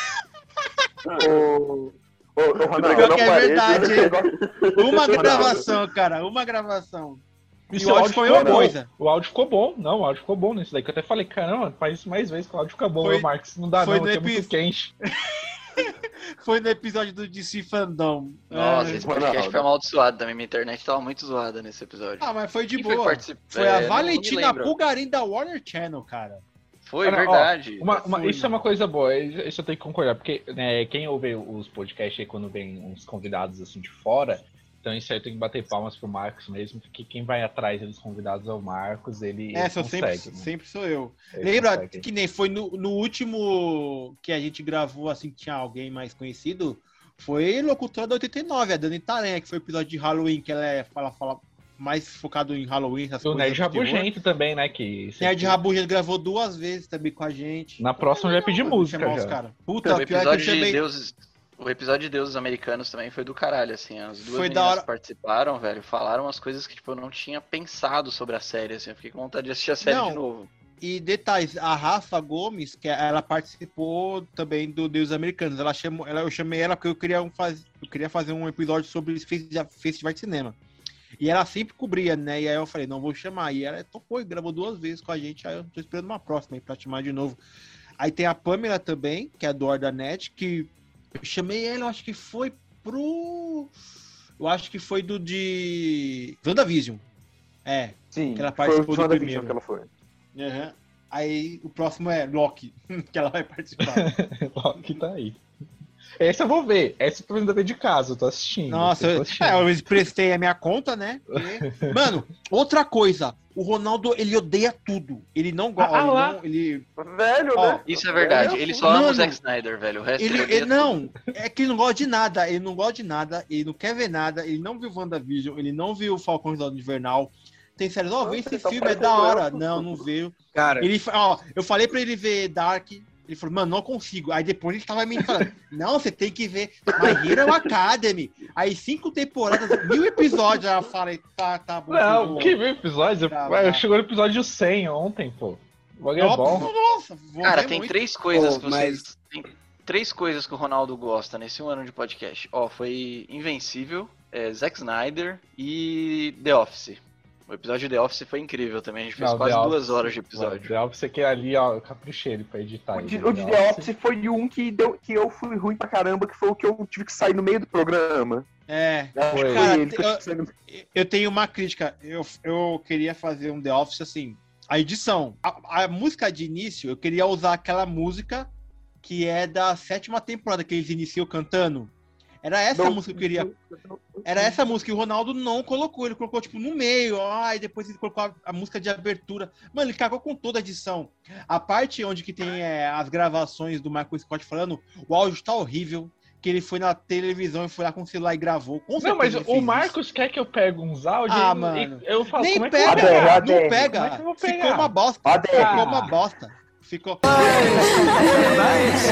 Ronaldo, Pior na que é parede, verdade, hein? Uma gravação, cara. Uma gravação. E, o áudio foi uma ficou bom. coisa. O áudio ficou bom. Não, o áudio ficou bom nesse daí. Que eu até falei, caramba, faz isso mais vezes que o áudio fica bom, Foi- né, Marcos? Não dá foi não, no é muito epi- quente. Foi no episódio do DC Fandom. Nossa, Ah, esse podcast foi amaldiçoado também. Minha internet tava muito zoada nesse episódio. Ah, mas foi de Quem foi boa. particip- Foi é, a não- não me Valentina. Pulgarim da Warner Channel, cara. Foi, Cara, ó, verdade. Uma- uma- Foi, isso é não. uma coisa boa, isso eu tenho que concordar, porque né, quem ouve os podcasts aí quando vem uns convidados assim de fora, então isso aí eu tenho que bater palmas pro Marcos mesmo, porque quem vai atrás dos convidados é o Marcos, ele, ele Essa eu sempre, consegue. né? sempre sou eu. Ele Lembra consegue. que nem foi no, no último que a gente gravou, assim, que tinha alguém mais conhecido? Foi locutora da 89, a Dani Taranha, que foi o episódio de Halloween, que ela é, fala, fala mais focado em Halloween, essas O coisas Nerd de. Rabugento também, né? Que Nerd Rabugento gravou duas vezes também com a gente. Na próxima já pedi música chamar os já. cara. Puta, o pior que eu episódio de chamei... deuses. O episódio de deuses americanos também foi do caralho, assim. As duas Foi meninas hora. que participaram, velho, falaram umas coisas que, tipo, eu não tinha pensado sobre a série, assim. Eu fiquei com vontade de assistir a série Não. de novo. E detalhes, a Rafa Gomes, que ela participou também do Deus Americanos. Ela chamou, ela, eu chamei ela porque eu queria, um faz, eu queria fazer um episódio sobre festival de cinema. E ela sempre cobria, né? E aí eu falei, não vou chamar. E ela tocou e gravou duas vezes com a gente. Aí eu tô esperando uma próxima aí pra chamar de novo. Aí tem a Pamela também, que é do Ordanet, que eu chamei ela, eu acho que foi pro. Eu acho que foi do de. WandaVision. É, Sim, Que ela foi participou o do WandaVision primeiro. que ela foi. Aham. Aí o próximo é Loki, que ela vai participar. Loki tá aí. Esse eu vou ver. Esse eu tô vendo de casa, eu tô assistindo. Nossa, eu eu, tô assistindo. é, eu emprestei a minha conta, né? Porque- Mano, outra coisa. O Ronaldo, ele odeia tudo. Ele não gosta. Ah, ele, lá. não- ele, Velho, Ó, né? Isso é verdade. Ele só ama o Zack Snyder, velho. O resto ele, odeia ele não, é que ele não gosta de nada. Ele não gosta de nada. Ele não quer ver nada. Ele não viu WandaVision. Ele não viu Falcão Soldado Invernal. Tem séries, ó, vê Nossa, esse então filme, é da hora. Não, não veio. Cara, Ele, ó, eu falei pra ele ver Dark. Ele falou, mano, não consigo. Aí depois ele tava me falando, não, você tem que ver My Hero Academy. Aí cinco temporadas, mil episódios. Aí eu falei, tá, tá bom. Não, que viu episódio? Tá, tá. Chegou no episódio 100 ontem, pô. O bagulho é Nossa, bom. Nossa, Cara, tem muito. três coisas Pô, que vocês. Tem três coisas que o Ronaldo gosta nesse um ano de podcast. Ó, foi Invencível, é, Zack Snyder e The Office. O episódio de The Office foi incrível também. A gente fez Não, quase duas horas de episódio. The Office aqui ali, ó, eu caprichei ele pra editar. O de, né? o de The Office foi um que, deu, que eu fui ruim pra caramba, que foi o que eu tive que sair no meio do programa. É, que Foi. Cara, ele que eu que no- eu tenho uma crítica. Eu, eu queria fazer um The Office assim. A edição. A, a música de início, eu queria usar aquela música que é da sétima temporada que eles iniciam cantando. Era essa Não. música que eu queria. Era essa música e o Ronaldo não colocou. Ele colocou, tipo, no meio. Ai, depois ele colocou a, a música de abertura. Mano, ele cagou com toda a edição. A parte onde que tem é, as gravações do Michael Scott falando, o áudio tá horrível. Que ele foi na televisão e foi lá com o celular e gravou. Com Não, mas o fez isso. Marcos quer que eu pegue uns áudios Ah, e- mano. e eu falo, Nem como é que eu pega? ADR. não Como é pega. que eu vou Ficou uma bosta. ADR. Ficou uma bosta. Ficou. Parabéns.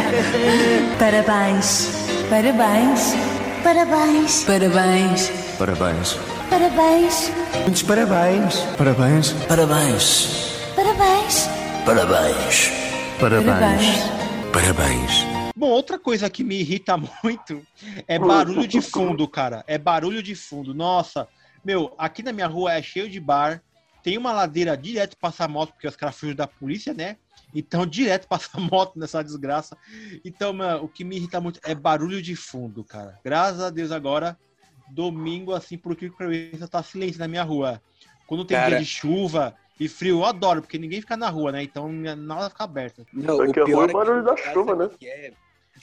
Parabéns. Parabéns. Parabéns. Parabéns. Parabéns. Muitos parabéns. Parabéns. Parabéns. Parabéns. Parabéns. Parabéns. Parabéns. Bom, outra coisa que me irrita muito é barulho de fundo, cara. É barulho de fundo. Nossa, meu, aqui na minha rua é cheio de bar. Tem uma ladeira direto passar moto, porque os caras fugem da polícia, né? Então, direto passar moto nessa desgraça. Então, mano, o que me irrita muito é barulho de fundo, cara. Graças a Deus agora, domingo, assim, por que pareça, tá silêncio na minha rua. Quando tem Cara. dia de chuva e frio, eu adoro, porque ninguém fica na rua, né? Então, nada fica aberta. não, o pior é que barulho da chuva, né? é-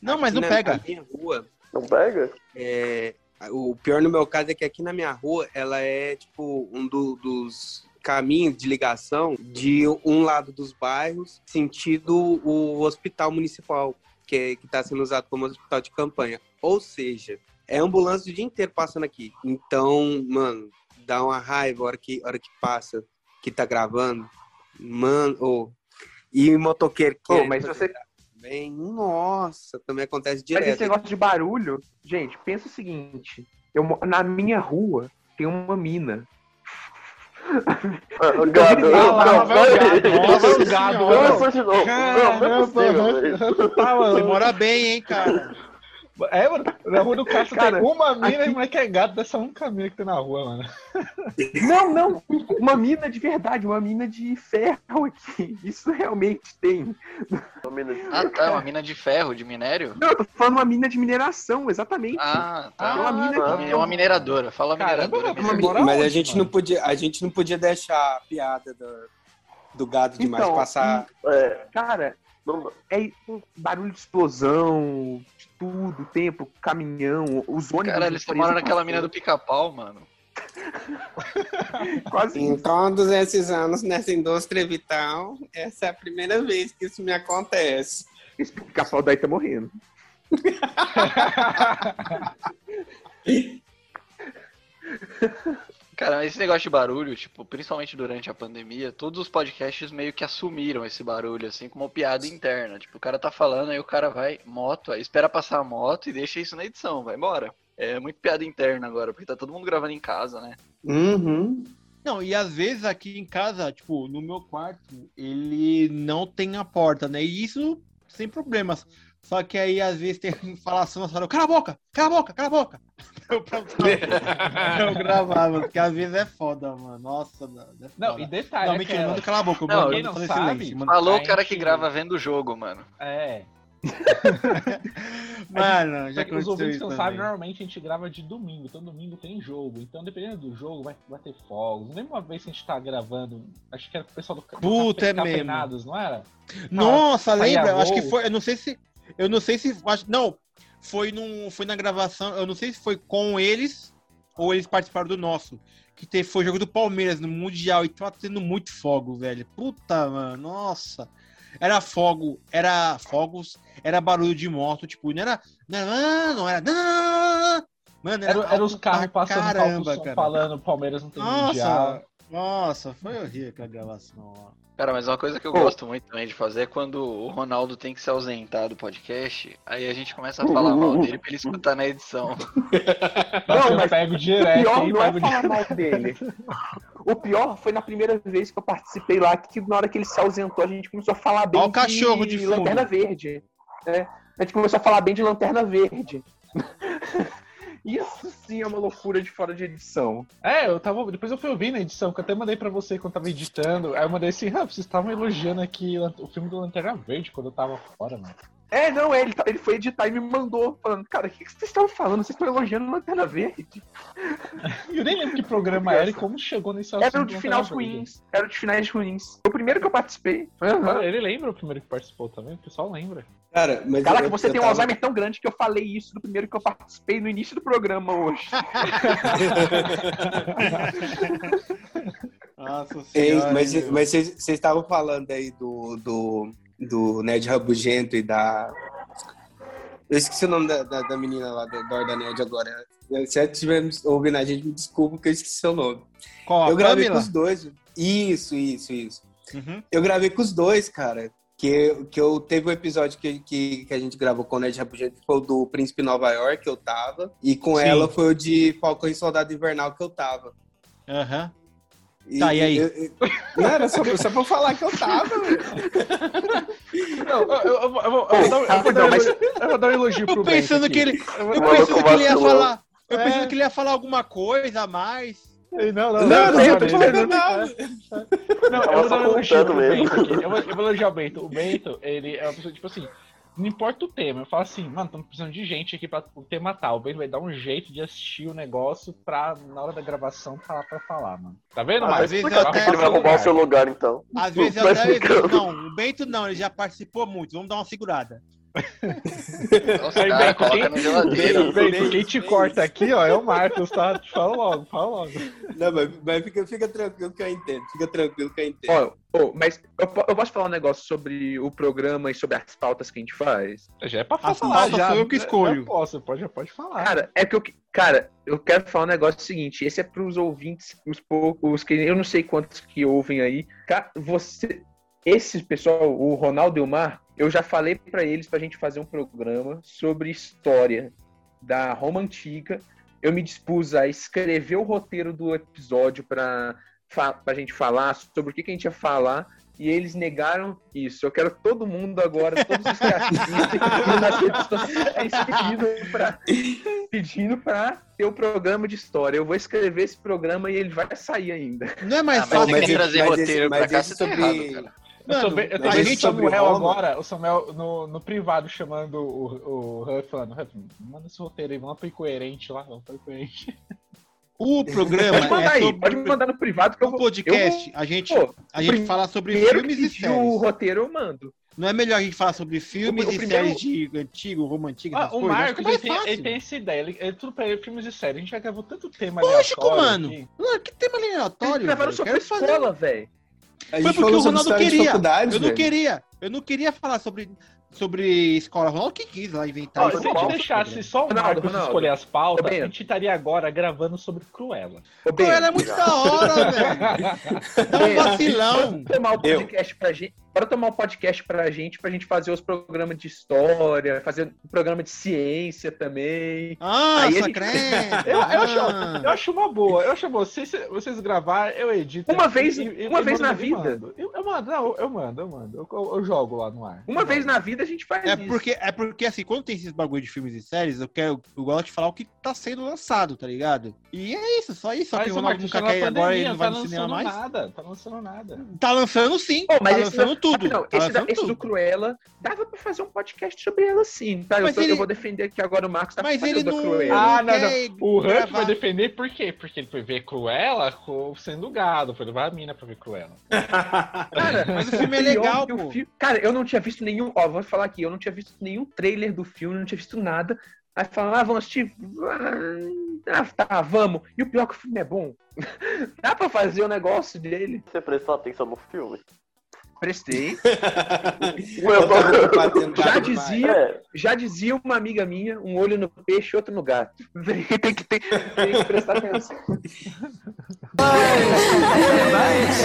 Não, mas não na- pega. Na minha rua, Não pega? é, o pior no meu caso é que aqui na minha rua, ela é tipo um do- dos caminhos de ligação de um lado dos bairros, sentido o hospital municipal, que está sendo usado como hospital de campanha. Ou seja, é ambulância o dia inteiro passando aqui. Então, mano, dá uma raiva a hora que, a hora que passa, que tá gravando. Mano, ô. e motoqueiro que Pô, mas você, Bem, nossa, também acontece Mas direto. esse negócio de barulho, gente, pensa o seguinte: eu, na minha rua tem uma mina. Gado, Ah, lá, lá vai o gado. Não. Não, não é possível. Tá, Você mano. mora bem, hein, cara? É, mano. Na rua do Castro Cara, tem uma mina aqui- e o moleque é gato dessa única mina que tem na rua, mano. Não, não, uma mina de verdade, uma mina de ferro aqui. Isso realmente tem. Ah, tá. Uma mina de ferro, de minério? Não, eu tô falando uma mina de mineração, exatamente. Ah, Ah, tá. uma mina É que uma mineradora. Fala Caramba, mineradora. Mas a gente, mano? não podia, a gente não podia deixar a piada do, do gado demais Então, passar. É, Cara, é barulho de explosão, tudo, tempo, caminhão, os ônibus. Caralho, você mora naquela mina do pica-pau, mano. Quase Em todos esses anos nessa indústria vital, essa é a primeira vez que isso me acontece. Esse pica-pau daí tá morrendo. Cara, esse negócio de barulho, tipo, principalmente durante a pandemia, todos os podcasts meio que assumiram esse barulho, assim, como piada interna. Tipo, o cara tá falando, aí o cara vai, moto, aí espera passar a moto e deixa isso na edição, vai embora. É muito piada interna agora, porque tá todo mundo gravando em casa, né? Uhum. Não, e às vezes aqui em casa, tipo, no meu quarto, ele não tem a porta, né? E isso sem problemas. Só que aí, às vezes, tem falação na sala, cala a boca, cala a boca, cala a boca. Eu, gravava, porque às vezes é foda, mano. Nossa, mano, é foda. Não, e detalhe, Não, é mentira, eu que- mando calar a boca. Não, quem não sabe, silêncio, mano. Falou o cara que gente- grava vendo o jogo, mano. É. Mano, já Pra que os ouvintes não sabem, normalmente a gente grava de domingo, então domingo tem jogo. Então, dependendo do jogo, vai, vai ter fogos. Não lembra uma vez que a gente tá gravando, acho que era com o pessoal do, do Puta, é Cafe- mesmo. Não era? Nossa, saía lembra? Eu Acho que foi. Eu não sei se. Eu não sei se. acho- não, foi, num, foi na gravação. Eu não sei se foi com eles ou eles participaram do nosso. Que teve, foi o jogo do Palmeiras no Mundial e tava tendo muito fogo, velho. Puta, mano. Nossa. Era fogo, era fogos, era barulho de moto, tipo, não era. Não era. Não, era. Não, Mano, Era, era os alto carros passando caramba, cara. falando Palmeiras não tem mundial. Nossa, foi horrível aquela gravação. Cara, mas uma coisa que eu Ô. gosto muito também de fazer é quando o Ronaldo tem que se ausentar do podcast, aí a gente começa a falar mal dele pra ele escutar na edição. Nossa, eu mas pego O direto, pior hein? não é falar mal dele. O pior foi na primeira vez que eu participei lá, que na hora que ele se ausentou, a gente começou a falar bem o cachorro de fundo. Lanterna Verde. né? A gente começou a falar bem de Lanterna Verde. Isso sim é uma loucura de fora de edição. É, eu tava. Depois eu fui ouvir na edição, que eu até mandei pra você quando tava editando. Aí eu mandei assim, ah, vocês estavam elogiando aqui o filme do Lanterna Verde quando eu tava fora, mano. É, não, é, ele, tá- ele foi editar e me mandou, falando, cara, o que, que vocês estão falando? Vocês estão elogiando Lanterna Verde? Eu nem lembro que programa era e como chegou nesse assunto. Era o de finais ruins. Era o de finais ruins. Foi o primeiro que eu participei. Olha, Ele lembra o primeiro que participou também, o pessoal lembra. Cara, mas Caraca, eu- você eu tem um tava- Alzheimer tão grande que eu falei isso do primeiro que eu participei no início do programa hoje. Nossa Ei, mas mas vocês estavam falando aí do, do, do Ned Rabugento e da. Eu esqueci o nome da, da, da menina lá do, da Horda Nerd agora. Se ela estiver ouvindo a gente, me desculpa que eu esqueci seu nome. Qual, eu gravei Pamela? com os dois. Isso, isso, isso. Uhum. Eu gravei com os dois, cara. Que, que eu teve um episódio que, que, que a gente gravou com o Ned Rabugento, que foi o do Príncipe Nova York, que eu tava. E com Sim. ela foi o de Falcão e Soldado Invernal, que eu tava. Aham. Tá, e aí? eu- eu- não, era só, só pra eu falar que eu tava. Não, eu, eu, vou- dar um- eu vou dar elogio- pro Eu pensando Bento que ele. Eu pensando que ele ia falar. Eu É. pensando que ele ia falar alguma coisa a mais. Não, não, Não, não, não, eu tô não, falando não, nada. Não, eu vou dar um elogio pro. Bento vou, eu vou elogiar o Bento. O Bento, ele é uma pessoa, tipo assim, não importa o tema. Eu falo assim, mano, estamos precisando de gente aqui pra o tema tal. O Bento vai dar um jeito de assistir o negócio pra, na hora da gravação, tá lá pra falar, mano. Tá vendo, Marcos? às vezes eu até- Ele vai roubar o seu lugar, então. Às vezes eu até. Não, o Bento não, ele já participou muito. Vamos dar uma segurada. Nossa, Aí, cara, coloca quem- na geladeira. Bento, Bento, quem te corta aqui, ó, é o Marcos, tá? Fala logo, fala logo. Não, mas, mas fica, fica tranquilo que eu entendo. Fica tranquilo que eu entendo. Ó, ô, mas eu, eu posso falar um negócio sobre o programa e sobre as pautas que a gente faz? Já é pra falar, pauta já. sou eu que escolho. Eu posso, pode, pode falar. Cara, é que eu. Cara, eu quero falar um negócio seguinte. Esse é pros ouvintes, os poucos, que eu não sei quantos que ouvem aí. Ca- Você. Esse pessoal, o Ronaldo e o Mar, eu já falei pra eles pra gente fazer um programa sobre história da Roma Antiga. Eu me dispus a escrever o roteiro do episódio pra, fa pra gente falar sobre o que, que a gente ia falar. E eles negaram isso. Eu quero todo mundo agora, todos os que assistem nas redes sociais pedindo pra, pedindo pra ter o programa de história. Eu vou escrever esse programa e ele vai sair ainda. Não é mais Ah, mas fácil. mas esse- trazer mas roteiro esse- pra mas cá, esse você tá sobre- errado, cara. Eu, tô Mano, bem- eu tô sobre Samuel agora, o Samuel no, no privado chamando o, o Huff, falando, Huff, manda esse roteiro aí, vamos pra incoerente lá, vamos pra incoerente. O programa Pode mandar é aí, sobre pode me mandar no privado que eu o vou. podcast. A gente, Pô, a gente fala sobre filmes e pediu o séries. roteiro eu mando. Não é melhor a gente falar sobre filmes O- o e primeiro- séries de antigo, Roma antiga, Ah, o coisas? Marcos, é ele tem, ele tem essa ideia, ele, é tudo pra ele, filmes e séries, a gente já gravou tanto tema Lógico, aleatório mano. aqui. Ah, Que tema aleatório. gravaram sobre escola, velho. A Foi porque o Ronaldo queria. Eu não queria. Eu não queria falar sobre, sobre escola. O Ronaldo que quis lá inventar. Isso. se a gente deixasse só o Ronaldo, Marcos Ronaldo. escolher as pautas, a gente estaria agora gravando sobre Cruella. Ô, ela é muito da hora, velho. Dá um vacilão. Tomar o podcast pra gente. Bora tomar um podcast pra gente, pra gente fazer os programas de história, fazer um programa de ciência também. Ah, Aí ele- crente. Eu, eu, acho, Ah. eu acho uma boa, eu acho boa. Se se vocês gravarem, eu edito. Uma aqui vez- e- e- uma e vez mando- na e vida. mando. Eu, eu mando, não, eu mando, eu mando. Eu, eu- eu jogo lá no ar. Uma Eu vez na vida a gente faz É isso. porque, é porque, assim, quando tem esses bagulho de filmes e séries, eu quero. Eu gosto de falar o que tá sendo lançado, tá ligado? E é isso, só isso. Só que Mas o o Ronaldo Marcos nunca tá na quer ir agora, pandemia, não vai tá no cinema lançando mais. nada, tá lançando nada. Tá lançando sim. Pô, mas tá lançando não- tudo. Não, esse, da- esse do tudo. Cruella, dava pra fazer um podcast sobre ela sim, tá? Eu, tô- eu ele- vou defender aqui agora o Marcos tá Mas fazendo ele da não- Cruella. Ah, não, não. O Hunt gravar. vai defender por quê? Porque ele foi ver Cruella sendo gado. Foi levar a mina pra ver Cruella. Cara, Mas o filme é pior legal, pô. fi- Cara, eu não tinha visto nenhum. Ó, vou falar aqui, eu não tinha visto nenhum trailer do filme, não tinha visto nada. Aí falam, ah, vamos assistir. Ah, tá, vamos. E o pior é que o filme é bom. Dá pra fazer o negócio dele. Você prestou atenção no filme? Prestei. Já dizia, É, já dizia uma amiga minha, um olho no peixe, outro no gato. Tem que, tem, tem que prestar atenção. Parabéns.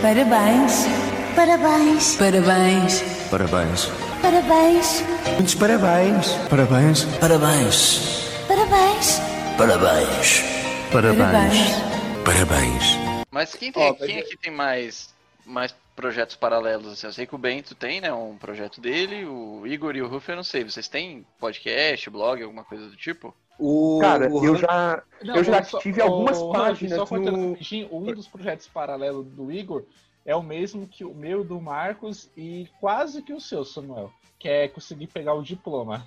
Parabéns. Parabéns. Parabéns. Parabéns. Parabéns. Muitos parabéns. Parabéns. Parabéns. Parabéns. Parabéns. Parabéns. Parabéns. Mas quem, tem, Ó, mas quem é- aqui tem mais, mais projetos paralelos? assim? Eu sei que o Bento tem, né? Um projeto dele, o Igor e o Ruf, eu não sei. Vocês têm podcast, blog, alguma coisa do tipo? O, Cara, o eu já. Eu já tive algumas páginas Só no- um dos projetos paralelos do Igor é o mesmo que o meu, do Marcos, e quase que o seu, Samuel. Que é conseguir pegar o diploma.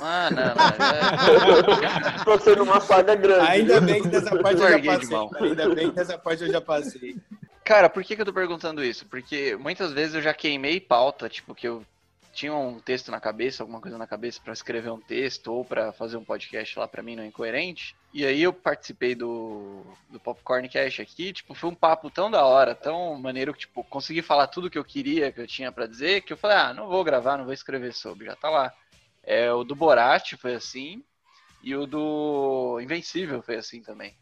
Ah, não, não. é- tô sendo uma saga grande. Ainda bem que dessa parte eu já Larguei de passei. Ainda bem que dessa parte eu já passei. Cara, por que, que eu tô perguntando isso? Porque muitas vezes eu já queimei pauta, tipo, que eu tinha um texto na cabeça, alguma coisa na cabeça pra escrever um texto ou pra fazer um podcast lá pra mim não incoerente. E aí eu participei do, do Popcorn Cash aqui, tipo, foi um papo tão da hora, tão maneiro que, tipo, consegui falar tudo que eu queria, que eu tinha pra dizer, que eu falei, ah, não vou gravar, não vou escrever sobre, já tá lá. É, o do Borat foi assim, e o do Invencível foi assim também.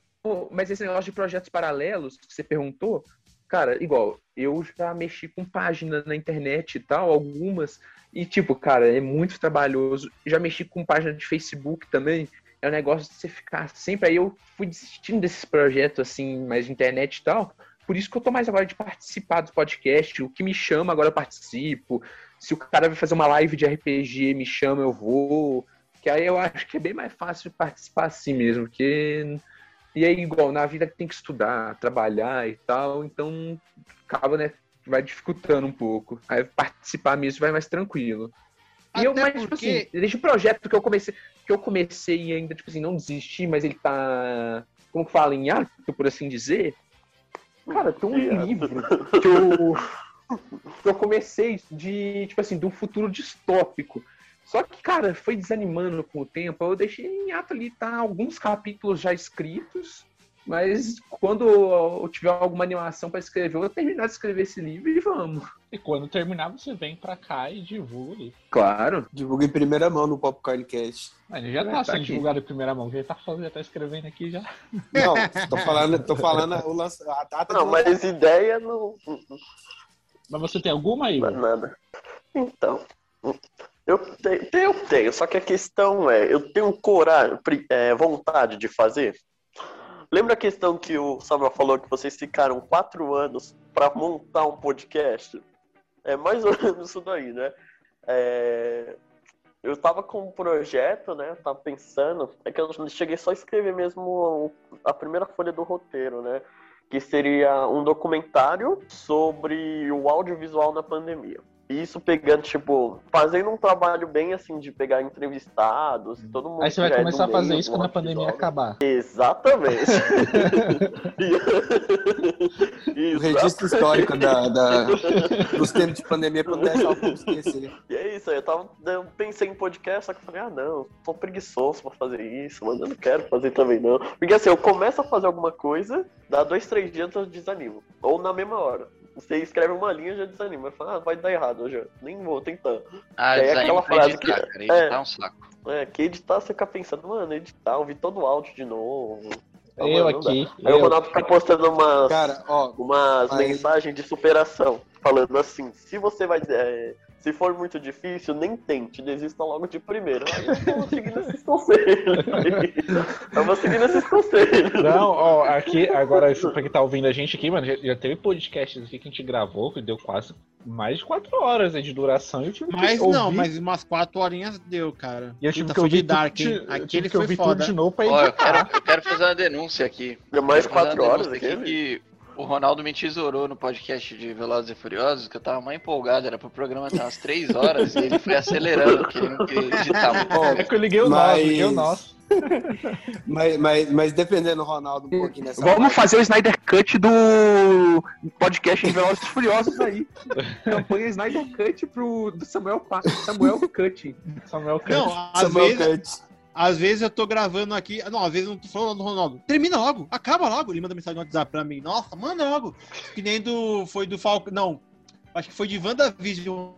Mas esse negócio de projetos paralelos que você perguntou, cara, igual, eu já mexi com página na internet e tal, algumas, e tipo, cara, é muito trabalhoso. Já mexi com página de Facebook também. É um negócio de você ficar sempre. Aí eu fui desistindo desses projetos assim, mais de internet e tal. Por isso que eu tô mais agora de participar do podcast. O que me chama, agora eu participo. Se o cara vai fazer uma live de RPG, me chama, eu vou. Que aí eu acho que é bem mais fácil participar assim mesmo, porque e aí, igual, na vida tem que estudar, trabalhar e tal, então acaba, né, vai dificultando um pouco. Aí participar mesmo vai mais tranquilo. E eu, Até mas, tipo porque- assim, desde o projeto que eu comecei, que eu comecei e ainda, tipo assim, não desisti, mas ele tá, como que fala, em ato, por assim dizer. Cara, tem um Em livro que eu, que eu comecei de, tipo assim, de um futuro distópico. Só que, cara, foi desanimando com o tempo. Eu deixei em ato ali, tá? Alguns capítulos já escritos. Mas quando eu tiver alguma animação para escrever, eu vou terminar de escrever esse livro e vamos. E quando terminar, você vem pra cá e divulga ali. Claro. Divulga em primeira mão no Popcorn Cast. Mas ele já tá tá sendo aqui. divulgado em primeira mão. Já tá falando, já tá escrevendo aqui já. Não, tô falando, tô falando o lança, a data Não, mas ideia não. Mas você tem alguma aí? Não nada. Então, eu tenho, eu tenho, só que a questão é, eu tenho coragem, é, vontade de fazer. Lembra a questão que o Samuel falou que vocês ficaram quatro anos para montar um podcast? É mais ou menos isso daí, né? É, eu tava com um projeto, né? Tava pensando, é que eu cheguei só a escrever mesmo a primeira folha do roteiro, né? que seria um documentário sobre o audiovisual na pandemia. E Isso pegando, tipo, fazendo um trabalho bem assim de pegar entrevistados, todo mundo. Aí você vai é começar a fazer isso do quando a pandemia acabar. Exatamente. o Isso. registro histórico da, da- dos tempos de pandemia pra não deixar o povo esquecer. E é isso aí, eu tava. Eu pensei em podcast, só que eu falei, ah não, tô preguiçoso pra fazer isso, mas eu não quero fazer também não. Porque assim, eu começo a fazer alguma coisa, dá dois, três dias eu desanimo. Ou na mesma hora. Você escreve uma linha já desanima. Eu falo, ah, vai dar errado hoje. Nem vou tentar. Ah, É desanima aquela frase editar, que- cara. Editar é. é um saco. É, que editar você fica pensando, mano, editar, ouvir todo o áudio de novo. Ah, eu mano, aqui. Aí o eu- Ronaldo fica postando umas, Cara, ó, umas Mas- mensagens de superação, falando assim, se você vai. é, se for muito difícil, nem tente, desista logo de primeiro. Eu vou seguindo esses conselhos. eu vou seguindo esses conselhos. Não, ó, aqui, agora, pra quem tá ouvindo a gente aqui, mano, já, já teve podcasts aqui que a gente gravou, que deu quase mais de quatro horas aí de duração. e Eu tive que Mas não, ouvir- mas umas quatro horinhas deu, cara. E eu tive Puta, que foi ouvir de Dark, tudo, hein? Aquele que foi foda. tudo de novo pra Ó, eu quero, eu quero fazer uma denúncia aqui. É mais quatro horas denúncia aquele? que O Ronaldo me tesourou no podcast de Velozes e Furiosos, que eu tava mais empolgado, era pro programa ter umas 3 horas, e ele foi acelerando, porque ele não queria editar muito. É que eu liguei o Mas- nosso, liguei o nosso. Mas, mas, mas dependendo do Ronaldo um pouquinho nessa Vamos parte, fazer o Snyder Cut do podcast em Velozes e Furiosos aí. Campanha Snyder Cut pro do Samuel, Pa- Samuel Cut. Samuel Kant. Não, às Samuel vezes, Cut. Às vezes eu tô gravando aqui. Não, às vezes eu não tô falando do Ronaldo. Termina logo, acaba logo. Ele manda mensagem no WhatsApp pra mim. Nossa, manda logo. Que nem do. Foi do Falcão. Não. Acho que foi de WandaVision.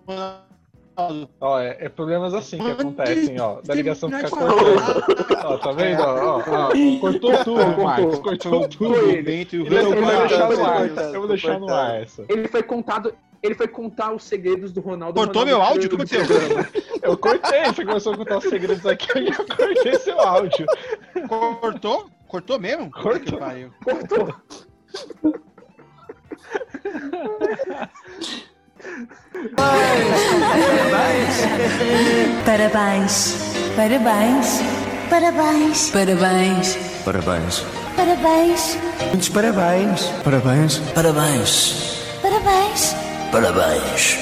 Ó, é, é problemas assim que acontecem, ó. Da ligação ficar cortando. Ó, tá vendo? Ó, ó, ó, cortou tudo, Marcos. Cortou tudo. E o Eu vou Ele deixar no ar. Eu vou deixar no ar essa. Ele foi contado. Ele foi contar os segredos do Ronaldo. Cortou Ronaldo meu áudio? O que entrou aconteceu? Eu cortei, você começou a contar os segredos aqui, eu cortei seu áudio. Cortou? Cortou mesmo? Cortou. Que pariu. Cortou. Parabéns. Parabéns. Parabéns. Parabéns. Parabéns. Parabéns. Muitos parabéns. Parabéns. Parabéns. Parabéns. Parabéns. Parabéns.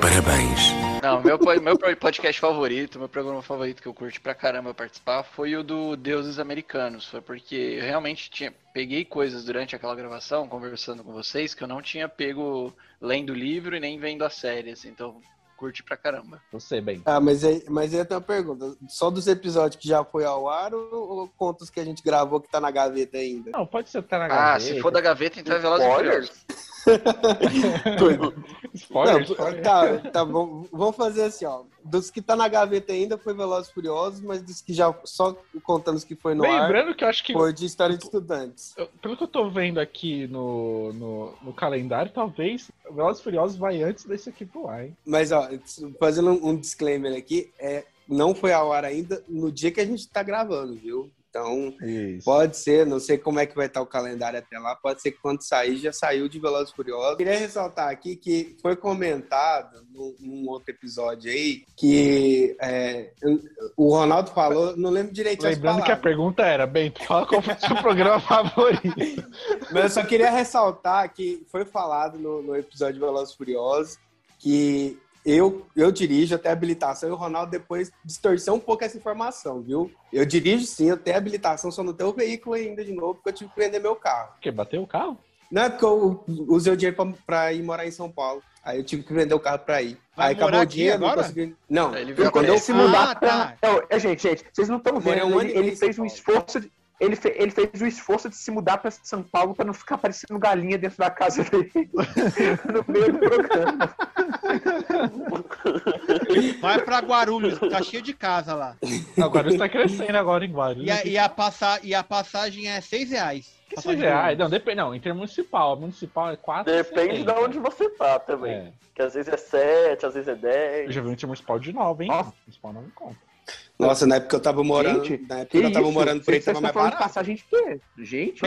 Parabéns. Não, meu, meu podcast favorito, meu programa favorito que eu curti pra caramba participar foi o do Deuses Americanos. Foi porque eu realmente tinha, peguei coisas durante aquela gravação, conversando com vocês, que eu não tinha pego lendo o livro e nem vendo a série, assim, então curti pra caramba. Você, bem. Ah, mas aí, mas aí eu tenho uma pergunta. Só dos episódios que já foi ao ar ou, ou conta os que a gente gravou que tá na gaveta ainda? Não, pode ser que tá na Ah, gaveta. se for da gaveta, então é Velozes e? Furiosos. Spoiler, Não, spoiler. tá, tá bom. Vamos fazer assim, ó. Dos que tá na gaveta ainda foi Velozes e Furiosos, mas dos que já, só contando os que foi no ar, Lembrando que eu acho que, foi de História de Estudantes. pelo que eu tô vendo aqui no, no, no calendário, talvez Velozes e Furiosos vai antes desse aqui pro ar, hein? Mas, ó, fazendo um um disclaimer aqui, é, não foi ao ar ainda no dia que a gente tá gravando, viu? Então, Isso. Pode ser, não sei como é que vai estar o calendário até lá. Pode ser que quando sair já saiu de Velozes e Furiosos. Queria ressaltar aqui que foi comentado num, num outro episódio aí que é, o Ronaldo falou, não lembro direito Lembrando que a pergunta era, Bento, fala qual foi o seu programa favorito. mas eu só queria ressaltar que foi falado no, no episódio de Velozes Furiosos que eu, eu dirijo até habilitação e o Ronaldo depois distorceu um pouco essa informação, viu? Eu dirijo sim, eu tenho habilitação, só não tenho o veículo ainda de novo, porque eu tive que vender meu carro. O quê? Bateu o carro? Não é porque eu usei o dinheiro pra, pra ir morar em São Paulo. Aí eu tive que vender o carro pra ir. Vai aí acabou o dinheiro, não agora? consegui. Não, Ele veio Quando pé. se mudar Ah, pra... tá. Não, é, gente, gente, vocês não estão vendo. um Ele, ele fez um esforço de... Ele, fe- ele fez o esforço de se mudar pra São Paulo pra não ficar parecendo galinha dentro da casa dele no meio do programa. Vai pra Guarulhos, tá cheio de casa lá. Não, Guarulhos tá crescendo agora em Guarulhos. E a, e a, passa, e a passagem é 6 reais. Que ah, ônibus. não, depende, não, intermunicipal. A municipal é 4 Depende de onde você tá também. É, Que às vezes é 7, às vezes é eu 10. já vi um intermunicipal de 9, hein? Nossa. Municipal não me conta. Nossa, na época eu tava morando. Gente, na época eu tava isso? morando por aí, Vocês tava mais barato. passagem de quê? Gente,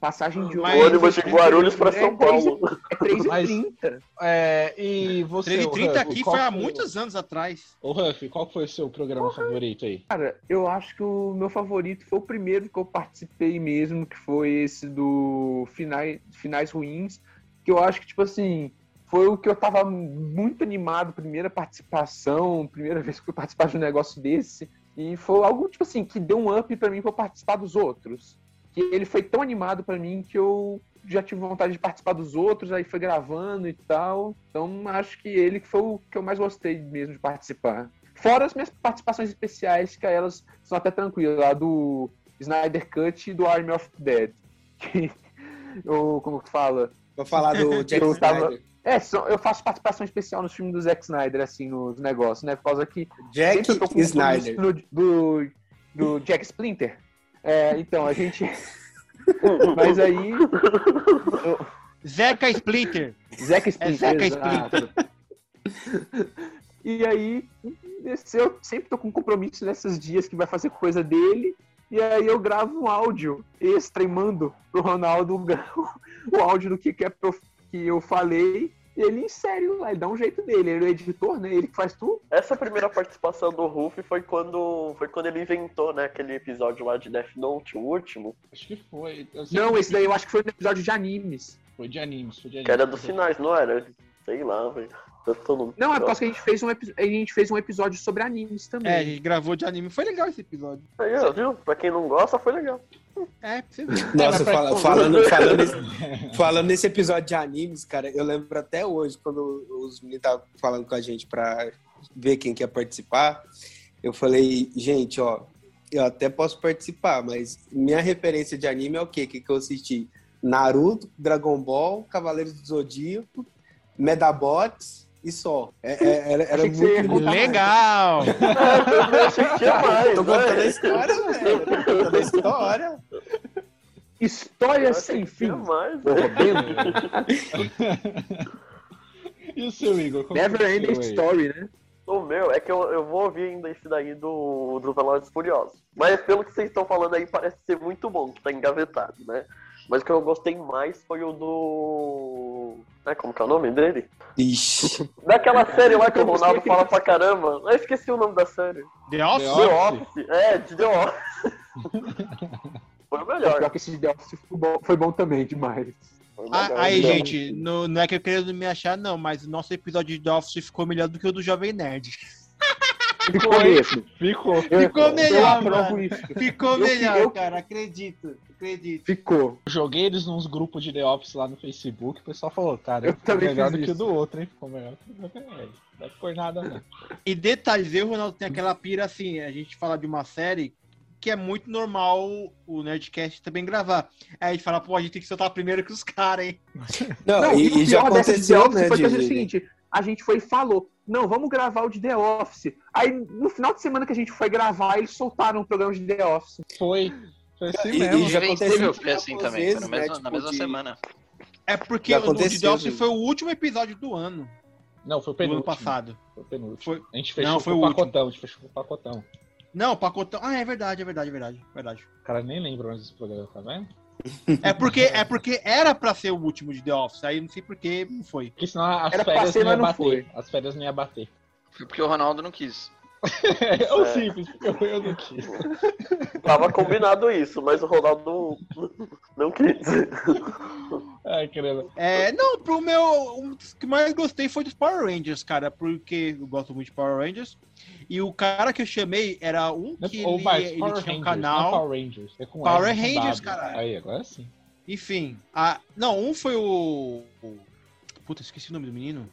passagem de Mas- ônibus de Guarulhos pra é São Paulo. é 3,30. Mas- É, e você, 3,30 o aqui foi há foi o- muitos anos atrás. Ô, Huff, qual foi o seu programa favorito aí? Cara, eu acho que o meu favorito foi o primeiro que eu participei mesmo, que foi esse do Finais, Finais Ruins, que eu acho que, tipo assim, foi o que eu tava muito animado, primeira participação, primeira vez que eu fui participar de um negócio desse, e foi algo, tipo assim, que deu um up pra mim pra participar dos outros. Que ele foi tão animado pra mim que eu já tive vontade de participar dos outros, aí foi gravando e tal. Então acho que ele foi o que eu mais gostei mesmo de participar. Fora as minhas participações especiais, que elas são até tranquilas, lá do Snyder Cut e do Army of Dead. Que eu, como que fala? Vou falar do Jack Eu tava- Snyder. É, são- eu faço participação especial nos filmes do Zack Snyder, assim, nos negócios, né? Por causa que Jack sempre eu tô com um Snyder. compromisso no- do, do Jack Splinter. É, então, a gente. Mas aí. eu- Zeca Splinter. Zack Splinter. Zack exato. E aí, esse- eu sempre tô com compromisso nesses dias que vai fazer coisa dele. E aí eu gravo um áudio extra e mando pro Ronaldo o, áudio do que, que, é pro- que eu falei. ele insere lá, ele dá um jeito dele, ele é o editor, né? Ele que faz tudo. Essa primeira participação do Ruff foi quando, foi quando ele inventou, né, aquele episódio lá de Death Note, o último, Acho que foi. Não, que esse daí eu acho que foi no episódio de animes. Foi de animes, foi de animes. que era dos finais, não era? Sei lá, velho. No- Não, é por causa que a gente fez um, a gente fez um episódio sobre animes também. É, a gente gravou de anime. Foi legal esse episódio. Aí, viu? Pra quem não gosta, foi legal. É. Nossa, pra- fala- falando, falando, nesse, falando nesse episódio de animes, cara, eu lembro até hoje, quando os meninos estavam falando com a gente pra ver quem quer participar, eu falei, gente, ó, eu até posso participar, mas minha referência de anime é o quê? O que, que eu assisti? Naruto, Dragon Ball, Cavaleiros do Zodíaco, Medabots e só. É- é- era era muito contar Legal! Eu achei que tinha mais, Tô contando a história, velho. Tô contando a história. História sem fim. mais, E o seu, Igor? É Never o Ending? Story, né? O meu é que eu, eu vou ouvir ainda esse daí do, do Velozes Furiosos. Mas pelo que vocês estão falando aí, parece ser muito bom, que tá engavetado, né? Mas o que eu gostei mais foi o do. É, como que é o nome dele? Ixi. Daquela série lá que o Eu Ronaldo fala pra caramba. Eu esqueci o nome da série. The Office? The Office. É, de The Office. Foi o melhor. Pior que esse The Office foi bom, foi bom também, demais. Ah, aí, Não. gente, no- não é que eu querendo me achar, não, mas o nosso episódio de The Office ficou melhor do que o do Jovem Nerd. Ficou mesmo. Ficou. Eu- Ficou Eu melhor, mano. isso. Ficou Eu- melhor, eu- cara, acredito, acredito. Ficou. Joguei eles nos grupos de The Office lá no Facebook. O pessoal falou, cara, Eu ficou melhor do que o isso. do outro, hein? Ficou melhor que o do Jovem Nerd. Não é por nada, não. E detalhes, eu Ronaldo tem aquela pira assim, a gente fala de uma série que é muito normal o Nerdcast também gravar. Aí a gente fala, pô, a gente tem que soltar primeiro que os caras, hein? Não, Não, e, e, o já pior dessa de The aconteceu, Office né, foi de, o seguinte, a gente foi e falou, não, vamos gravar o de The Office. Aí, no final de semana que a gente foi gravar, eles soltaram o programa de The Office. Foi. Foi assim E- e mesmo. já Invencível aconteceu foi assim também, vezes, foi na né, mesma, na tipo, mesma de- semana. É porque Já o The Office foi o último episódio do ano, Não, foi o do ano penúltimo. passado. Foi o penúltimo. Foi- A gente fechou Não, foi com o último. pacotão. A gente fechou com o pacotão. Não, pacotão. Ah, é verdade, é verdade, é verdade, é verdade. O cara nem lembra mais desse programa, tá vendo? É porque, é porque era pra ser o último de The Office, aí não sei por que não foi. Porque senão as Era férias ser, não ia mas não bater. As férias não ia bater. Foi porque o Ronaldo não quis. É o simples, porque eu, eu não quis. Tava combinado isso, mas o Ronaldo não, quis. Ai, caramba. É, não, pro meu. Um dos que mais gostei foi dos Power Rangers, cara, porque eu gosto muito de Power Rangers. E o cara que eu chamei era um que Ou ele, Bart, ele Power tinha um Rangers, canal. Power Rangers. É com Power com Rangers, W. caralho. Aí, agora sim. Enfim. A, não, um foi o. o- Puta, esqueci o nome do menino.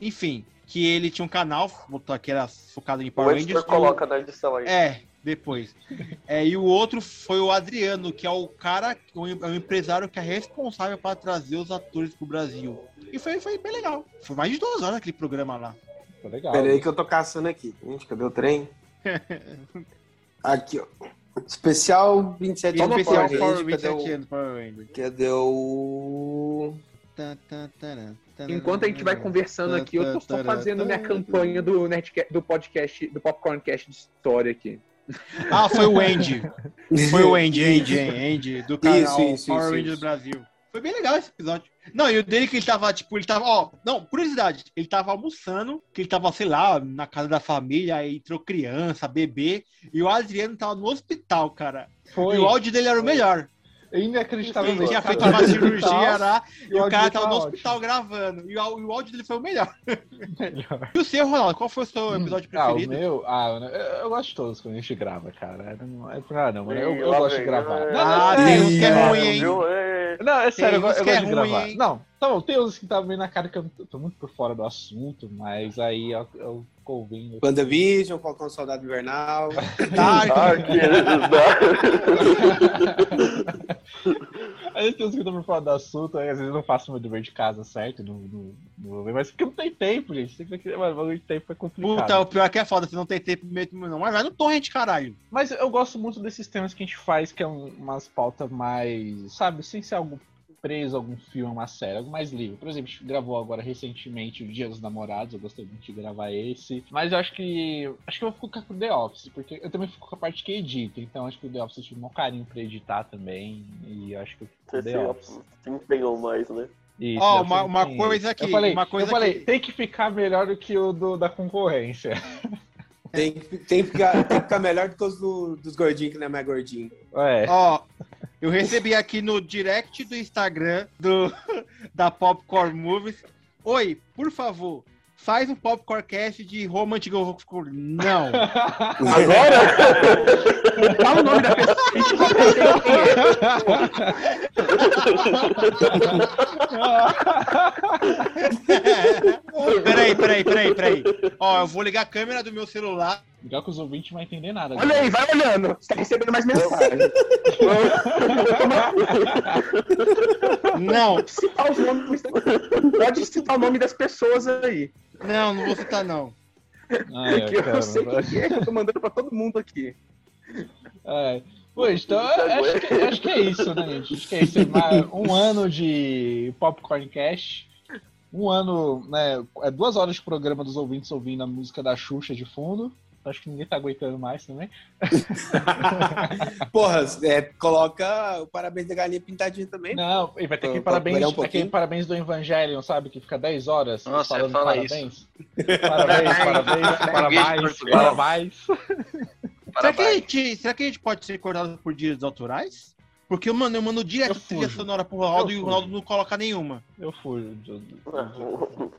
Enfim, que ele tinha um canal, botou que era focado em O Power editor Rangers. e o- coloca na edição aí. É, depois. É, e o outro foi o Adriano, que é o cara, o é o empresário que é responsável para trazer os atores pro Brasil. E foi, foi bem legal. Foi mais de duas horas aquele programa lá. Foi legal. Pera aí que eu tô caçando aqui. Gente, cadê o trem? Aqui, ó. Especial 27 anos Especial Power Power Ranger, 27 cadê o... anos, Power Ranger. Cadê o... Enquanto a gente vai conversando aqui, eu tô só fazendo minha campanha do, Nerdcast, do podcast, do Popcorncast de história aqui. Ah, foi o Andy. Foi o Andy, Andy, Andy, do canal Isso, isso, Power isso, Rangers isso. Brasil. Foi bem legal esse episódio. Não, e o dele que ele tava, tipo, ele tava, ó, não, curiosidade, ele tava almoçando, que ele tava, sei lá, na casa da família, aí entrou criança, bebê, e o Adriano tava no hospital, cara. Foi. E o áudio dele era o melhor. Inacreditável. Ele tinha feito uma cirurgia lá, e o cara tava tá no ótimo. hospital gravando, e o, e o áudio dele foi o melhor. Melhor. E o seu, Ronaldo, qual foi o seu episódio Ah, o preferido? meu? Ah, eu, eu gosto de todos quando a gente grava, cara. Não é nada, não, mano. Eu, eu lá gosto de gravar. É. Não, Ah, não, não, é não, ruim, hein? Viu? É. Não, é sério, eu, eu é gosto de ruim, gravar. hein? Não, tá bom, tem uns que tá meio na cara que eu tô- tô muito por fora do assunto, mas aí eu, eu ouvindo. WandaVision, Falcão Soldado Invernal. Dark, Ah, que Aí tem uns que eu tô por fora do assunto, aí às vezes eu não faço meu dever de casa certo, não, não, não vou mas porque não tem tempo, gente. Tem que, mano, bagulho de tempo é complicado. Puta, o pior é que é foda, você não tem tempo mesmo, não. Mas vai no torrent, caralho. Mas eu gosto muito desses temas que a gente faz, que é um- umas pautas mais, sabe, sem ser algo preso a algum filme, uma série, algo mais livre. Por exemplo, a gente gravou agora recentemente o Dia dos Namorados, eu gostei muito de gravar esse. Mas eu acho que. Acho que eu vou ficar com The Office, porque eu também fico com a parte que edita. Então acho que o The Office eu tive um carinho pra editar também. E eu acho que eu fico com Você The Office. se, se empenhou mais, né? Isso, Ó, deve uma- uma coisa aqui, Eu falei, uma coisa eu falei que- tem que ficar melhor do que o do, da concorrência. Tem, que- tem, que ficar, tem que ficar melhor do que os do- dos gordinhos que não é mais gordinho. É. Ó, eu recebi aqui no direct do Instagram do, da Popcorn Movies. Oi, por favor, faz um Popcorn Cast de Roma Antiga. Não. Agora? Fala o nome da pessoa. Peraí, peraí, peraí, peraí. Ó, eu vou ligar a câmera do meu celular. Legal que os ouvintes não vão entender nada. Olha aí, vai olhando. Você tá recebendo mais mensagem. Não, Pode citar os nomes. Pode citar o nome das pessoas aí. não, não vou citar, não. Ai, que eu cara, sei quem é que eu tô mandando pra todo mundo aqui. ai. Pô, então acho que, acho que é isso, né, gente? Acho que é isso. Um ano de Popcorn Cash. Um ano, né? É duas horas de programa dos ouvintes ouvindo a música da Xuxa de fundo. Acho que ninguém tá aguentando mais também. Porra, é, coloca o parabéns da galinha pintadinha também. Não, e vai ter aquele pra parabéns, um aquele pouquinho. parabéns do Evangelion, sabe? Que fica 10 horas Nossa, falando fala parabéns. Parabéns, parabéns, parabéns, Portugal. parabéns. Será que, a Parabéns. gente, será que a gente pode ser cortado por direitos autorais? Porque, mano, eu mando direto Eu trilha fujo. sonora pro Ronaldo Eu e o fujo. Ronaldo não coloca nenhuma. Eu fui. do- do-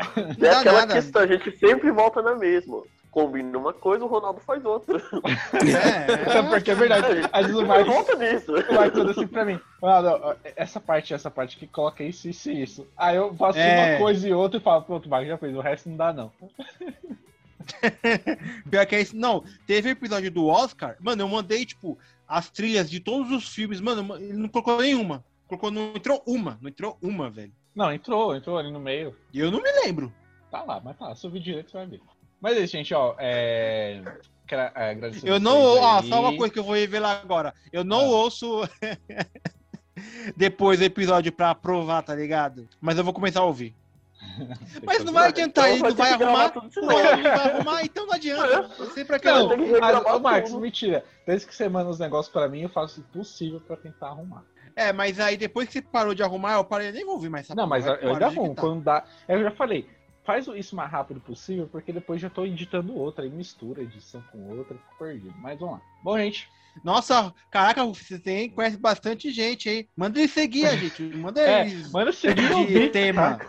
É aquela nada. questão, a gente sempre volta na mesma. Combina uma coisa, o Ronaldo faz outra. É, Porque é verdade. Às vezes o Marcos Volta nisso. vai tudo assim pra mim. Ó, essa parte, essa parte que coloca isso, isso e isso. Aí eu faço É. uma coisa e outra e falo, pronto, o Marcos já fez, o resto não dá, não. Pior que é isso. Não, teve episódio do Oscar, mano, eu mandei, tipo, as trilhas de todos os filmes, mano, ele não colocou nenhuma. Colocou, não entrou uma, não entrou uma, velho. Não, entrou, entrou ali no meio. E eu não me lembro. Tá lá, mas tá lá. Se eu vir direito, você vai ver. Mas é isso, gente, ó. É... Quero é, agradecer Eu não, ó, aí. só uma coisa que eu vou revelar agora. Eu não Ah. ouço depois do episódio pra provar, tá ligado? Mas eu vou começar a ouvir. Mas não vai adiantar, Então não vai arrumar. Não, não vai arrumar, então não adianta. Eu sei pra que Não, ah, ô, Marcos, tudo. mentira. Desde que você manda os negócios pra mim, eu faço o possível pra tentar arrumar. É, mas aí depois que você parou de arrumar, eu parei, nem vou ouvir mais essa Não, porra, mas eu pro ainda editar. Quando dá. Eu já falei, faz isso o mais rápido possível, porque depois já tô editando outra, aí mistura edição com outra, fico perdido. Mas vamos lá. Bom, gente. Nossa, caraca, você tem, conhece bastante gente, hein? Manda ele seguir a gente. Manda É, eles manda seguir o tema. tá?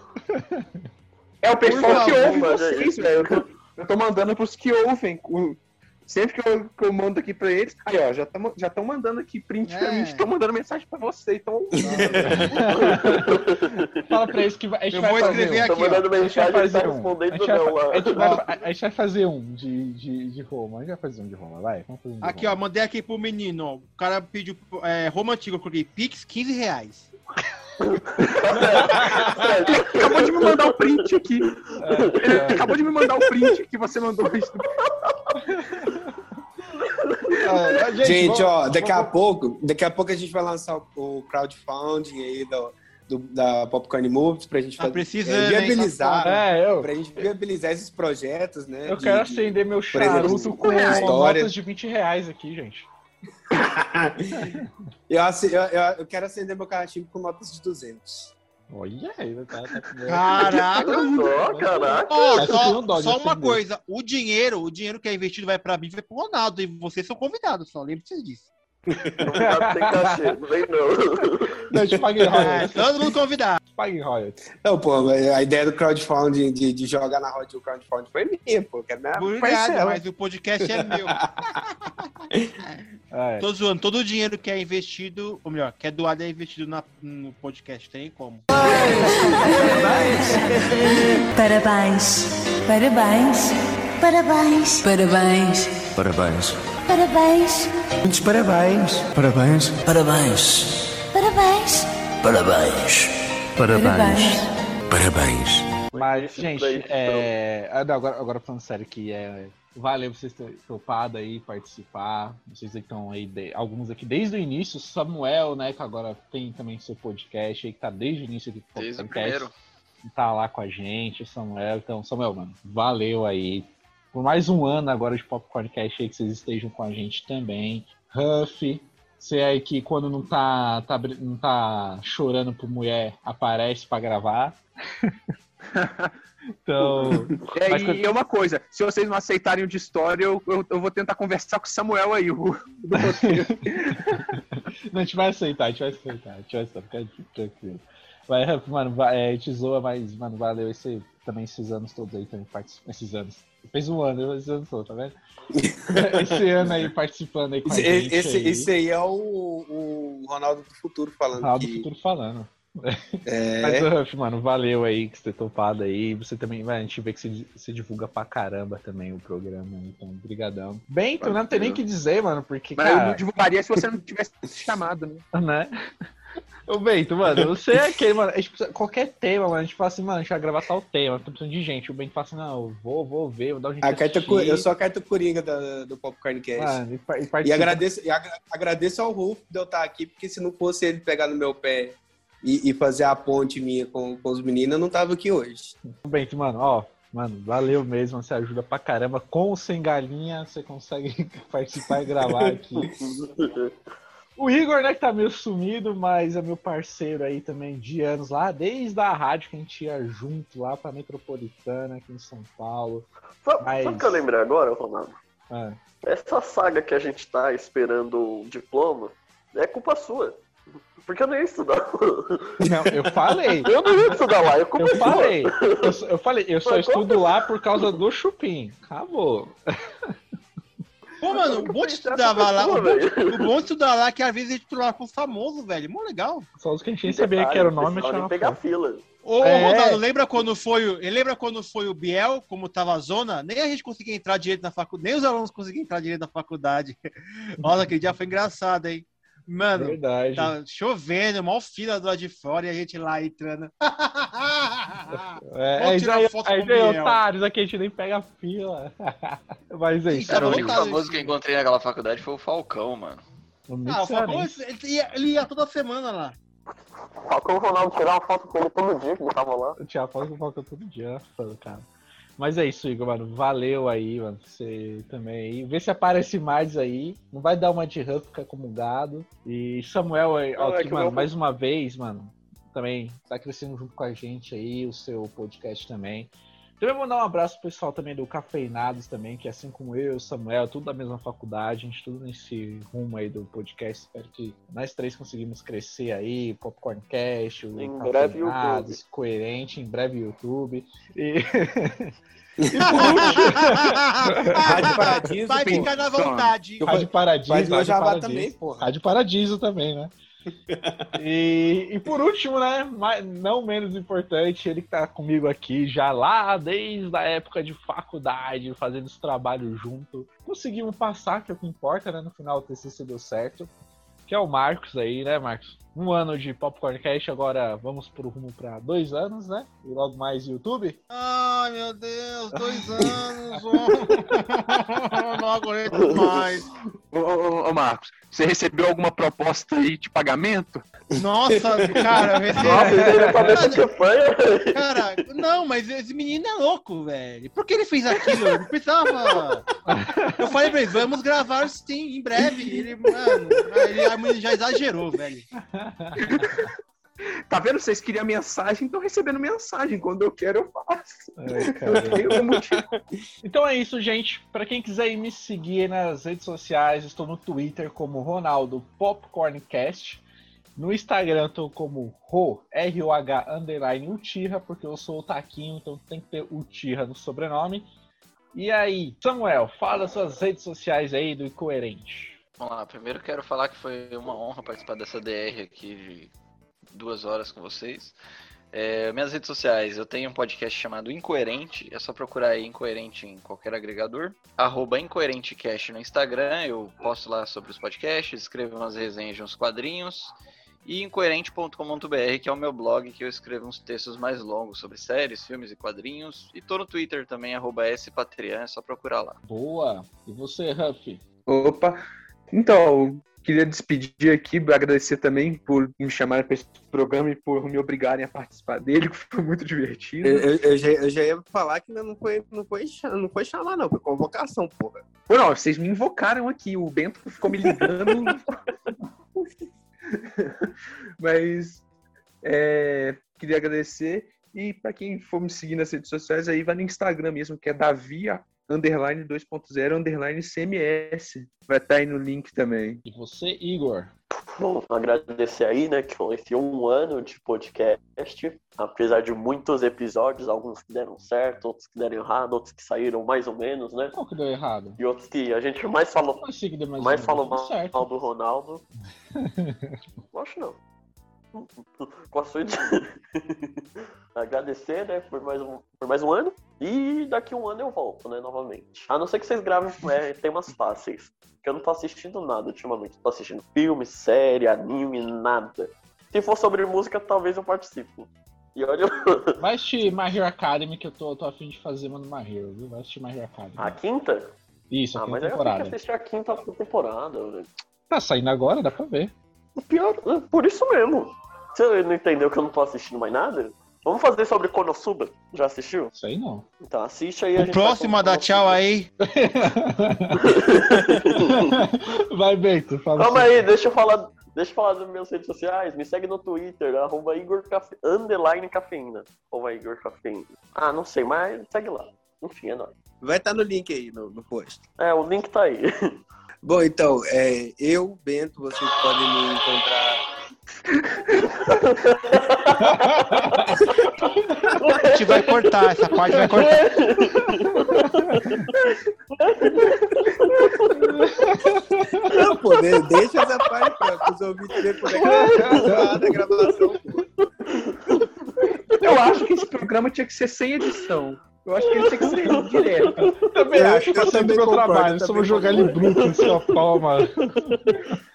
É o pessoal que ouve é vocês, isso. velho. Eu tô, eu tô mandando pros que ouvem. O- Sempre que eu, que eu mando aqui pra eles. Aí, ó, já estão já tão mandando aqui print pra É. mim, estão mandando mensagem pra você. Então, Fala pra eles que vai- a gente Eu vai vou fazer escrever um. aqui, Tô mandando A gente vai mensagem, fazer um. A gente vai, não a gente vai- a gente vai fazer um de, de, de Roma. A gente vai fazer um de Roma, vai. Vamos fazer um de Aqui, ó, Roma. mandei aqui pro menino, ó. O cara pediu é, Roma Antiga, eu coloquei Pix 15 reais. ele acabou de me mandar o print aqui. Ele É, acabou de me mandar o print que você mandou isso. É, é, Gente, vamos- ó, daqui a vamos- pouco, daqui a pouco a gente vai lançar o, o crowdfunding aí do, do- da Popcorn Movies pra gente Tá fazer, precisando, é, viabilizar, safado. É, eu. pra gente viabilizar esses projetos, né? Eu de- quero de- acender meu exemplo, charuto com notas de 20 reais aqui, gente. eu, eu, eu quero acender meu cachimbo com notas de 200. Olha aí, tá, tá com Caraca! Só, caraca. Tenho só, só uma coisa, o dinheiro, o dinheiro que é investido vai pra mim, vai pro Ronaldo, e vocês são convidados, só lembre-se disso. Não tem cachê, não vem não. Não, paguei É, todo mundo convidado. Paguei royalties. Não, pô, a ideia do crowdfunding, de, de jogar na roda do crowdfunding foi minha, pô. eu Quero minha Obrigado, mas o podcast é meu. É. Tô zoando, todo o dinheiro que é investido, ou melhor, que é doado é investido na- no podcast, tem como. Parabéns. Parabéns. Parabéns. Parabéns. Parabéns. Parabéns. Muitos parabéns. Parabéns. Parabéns. Parabéns. Parabéns. Parabéns. Parabéns. Mas, gente, é... ah, não, agora, agora falando sério aqui, é... valeu vocês terem topado aí participar. Vocês que estão aí, de- alguns aqui desde o início, Samuel, né, que agora tem também seu podcast aí, que tá desde o início aqui do Desde o podcast. primeiro. Tá lá com a gente, o Samuel. Então, Samuel, mano, valeu aí. Por mais um ano agora de Popcorn Cast aí que vocês estejam com a gente também. Huff, Você aí que quando não tá, tá, não tá chorando por mulher, aparece pra gravar. então, É, Mas e é uma coisa, se vocês não aceitarem o de história, eu, eu, eu vou tentar conversar com o Samuel aí, o não, a gente vai aceitar, a gente vai aceitar, a gente vai aceitar, fica tranquilo. Vai, Huff, mano, vai, é, te zoa, mas, mano, valeu esse, também esses anos todos aí também participando. Esses anos. Fez um ano, esses anos todos, tá vendo? esse ano aí participando aí com a Esse, gente. esse, aí. esse aí é o, o Ronaldo do futuro falando Ronaldo que Futuro falando. é, Mas, Ruff, mano, valeu aí que você ter topado aí. Você também, vai, a gente vê que você, você divulga pra caramba também o programa, então, brigadão. Bento, não tem nem o que dizer, mano, porque, Mas eu não cara, divulgaria se você não tivesse chamado, né? né? Ô, Bento, mano, você é aquele, mano, a gente precisa, qualquer tema, mano, a gente fala assim, mano, a gente vai gravar tal tema, tô precisando de gente. O Bento fala assim, não, eu vou, vou ver, vou dar um jeito a de carta, co- eu sou a carta coringa da- do Popcorn Cast. Mano, e, e E agradeço, e agra- agradeço ao Rolf de eu estar aqui, porque se não fosse ele pegar no meu pé e, e fazer a ponte minha com, com os meninos, eu não tava aqui hoje. Bento, mano, ó, mano, valeu mesmo, você ajuda pra caramba. Com ou sem galinha, você consegue participar e gravar aqui. O Igor, né, que tá meio sumido, mas é meu parceiro aí também de anos lá, desde a rádio que a gente ia junto lá pra Metropolitana, aqui em São Paulo. Sabe, Mas- sabe que eu lembrei agora, Ronaldo? Ah, Essa saga que a gente tá esperando o diploma é culpa sua. Porque eu não ia estudar. Não, eu falei. Eu não ia estudar lá, é Eu sua. falei, eu, só- eu falei, eu só Mas estudo lá por causa do chupim. Acabou. Pô, mano, o bom de estudar lá, o bom, o bom de estudar lá que às vezes a gente com o famoso, velho. Mó legal. Só os que a gente nem sabia que era o nome, tirava pegar fila. Ô, É. Ronaldo, lembra quando foi o. Lembra quando foi o Biel, como tava a zona? Nem a gente conseguia entrar direito na faculdade, nem os alunos conseguiam entrar direito na faculdade. Nossa, aquele dia foi engraçado, hein? Mano, Verdade. tá chovendo, mal fila do lado de fora e a gente lá entrando. É, Vamos aí tirar aí, foto aí vem Biel. otários aqui, a gente nem pega a fila. Mas é isso. Cara, o bom, único famoso que eu encontrei naquela faculdade foi o Falcão, mano. O Ah, o Falcão, ele ia, ele ia toda semana lá. Falcão Ronaldo tirar uma foto com ele todo dia que ele tava lá. Eu tinha foto com o Falcão todo dia, fã, cara. Mas é isso, Igor, mano. Valeu aí, mano. Você também aí. Vê se aparece mais aí. Não vai dar uma de Huff, fica como gado. E Samuel aí, ó, Não, é mano, mais uma vez, mano, também tá crescendo junto com a gente aí, o seu podcast também. Também vou mandar um abraço pro pessoal também do Cafeinados também, que assim como eu, o Samuel, tudo da mesma faculdade, a gente tudo nesse rumo aí do podcast. Espero que nós três conseguimos crescer aí, Popcorn Cash, o Em breve, Cafeinados, coerente, em breve YouTube. E, e por último, Rádio Paradiso, Vai ficar na vontade. Rádio Paradiso, Rádio Paradiso. também, porra. Rádio Paradiso também, né? E, e por último, né, mas não menos importante, ele que tá comigo aqui já lá desde a época de faculdade, fazendo esse trabalho junto. Conseguimos passar, que é o que importa, né? No final o TCC deu certo. Que é o Marcos aí, né, Marcos? Um ano de Popcorn Cash, agora vamos pro rumo pra dois anos, né? E logo mais YouTube. Ai, meu Deus, dois anos. oh. Não aguento mais. Ô, ô, ô, Marcos, você recebeu alguma proposta aí de pagamento? Nossa, cara, campanha. Cara, não, mas esse menino é louco, velho. Por que ele fez aquilo? Eu não precisava. Eu falei pra ele, vamos gravar sim, em breve. Ele, mano, ele, já exagerou, velho. Tá vendo? Vocês queriam mensagem, estão recebendo mensagem. Quando eu quero, eu faço. Ai, Eu. Então é isso, gente. Pra quem quiser ir me seguir nas redes sociais, estou no Twitter como Ronaldo Popcorncast. No Instagram estou como Ro, R-O-H, underline Utira, porque eu sou o Taquinho, então tem que ter Utira no sobrenome. E aí, Samuel, fala suas redes sociais aí do Incoerente. Vamos lá, primeiro quero falar que foi uma honra participar dessa DR aqui de duas horas com vocês. É, minhas redes sociais, eu tenho um podcast chamado Incoerente, é só procurar aí Incoerente em qualquer agregador. Arroba IncoerenteCast no Instagram, eu posto lá sobre os podcasts, escrevo umas resenhas de uns quadrinhos. E incoerente.com.br, que é o meu blog, que eu escrevo uns textos mais longos sobre séries, filmes e quadrinhos. E tô no Twitter também, arroba Spatrian, é só procurar lá. Boa! E você, Huff? Opa. Então, queria despedir aqui, agradecer também por me chamarem para esse programa e por me obrigarem a participar dele, que foi muito divertido. Eu, eu- eu já, eu já ia falar que não foi, não foi, não foi chamar, não, foi convocação, porra. Pô, não, vocês me invocaram aqui, o Bento ficou me ligando. Mas é, queria agradecer. E para quem for me seguir nas redes sociais, aí vai no Instagram mesmo, que é Davi underline 2.0 underline CMS. Vai estar aí no link também. E você, Igor? Bom, agradecer aí, né, que foi esse um ano de podcast, apesar de muitos episódios, alguns que deram certo, outros que deram errado, outros que saíram mais ou menos, né? Qual que deu errado? E outros que a gente mais falou, Não sei que deu mais, mais ou falou mal, certo. mal do Ronaldo. Eu Acho não. Com a sua agradecer, né, por mais, um, por mais um ano. E daqui um ano eu volto, né, novamente. A não ser que vocês gravem é, temas fáceis. Que eu não tô assistindo nada ultimamente. Tô assistindo filme, série, anime, nada. Se for sobre música, talvez eu participe. E olha, Vai assistir My Hero Academy, que eu tô, tô afim de fazer mano My Hero, viu? Vai assistir My Hero Academy. a quinta? Isso, a Ah, quinta mas aí eu tenho temporada. que assistir a quinta temporada. velho. Tá saindo agora, dá pra ver. O pior, por isso mesmo. Você não entendeu que eu não tô assistindo mais nada? Vamos fazer sobre Konosuba. Já assistiu? Isso aí não. Então assiste aí. a O gente próximo a vai dar tchau aí. Vai, Bento, fala. Calma assim. aí, deixa eu falar. Deixa eu falar das minhas redes sociais. Me segue no Twitter, arroba Igor Cafe... underline cafeína. Arroba Igor Cafeína. Ah, não sei, mas segue lá. Enfim, é nóis. Vai estar no link aí no, no post. É, o link tá aí. Bom, então, é, eu, Bento, vocês podem me encontrar. A gente vai cortar, essa parte vai cortar. Não, pô, de- deixa essa parte para os ouvintes verem como é que é a gravação. pô. Eu acho que esse programa tinha que ser sem edição. Eu acho que ele tinha que ser direto. Também Eu- acho que tá eu saindo do também meu concordo, trabalho. eu Só vou jogar ele bruto em sua palma.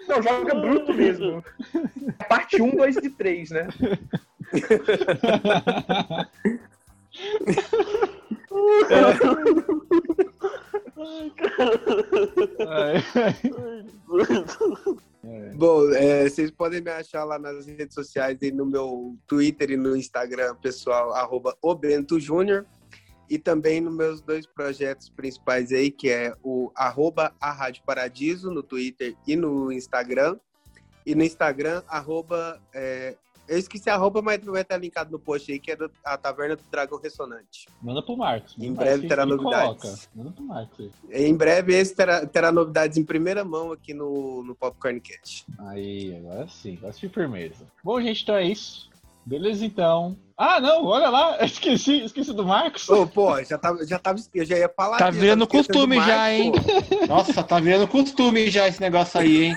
Não, joga bruto mesmo. Parte 1, 2 e 3, né? Bom, é, vocês podem me achar lá nas redes sociais, aí no meu Twitter e no Instagram pessoal, arroba Júnior. E também nos meus dois projetos principais aí, que é o arroba a Rádio Paradiso no Twitter e no Instagram. E no Instagram, arroba. é, eu esqueci a arroba, mas vai estar linkado no post aí, que é do- a Taverna do Dragão Ressonante. Manda pro Marcos. Em breve terá novidades. coloca. Manda pro Marcos aí. Em breve esse terá, terá novidades em primeira mão aqui no, no Popcorn Cast. Aí, agora sim, agora sim firmeza. Bom, gente, então é isso. Beleza, então. Ah, não, olha lá, esqueci, esqueci do Marcos. Ô, pô, já tava, já tava, eu já ia falar. Tá virando costume do já, Marcos, hein? pô. Nossa, tá virando costume já esse negócio aí, hein?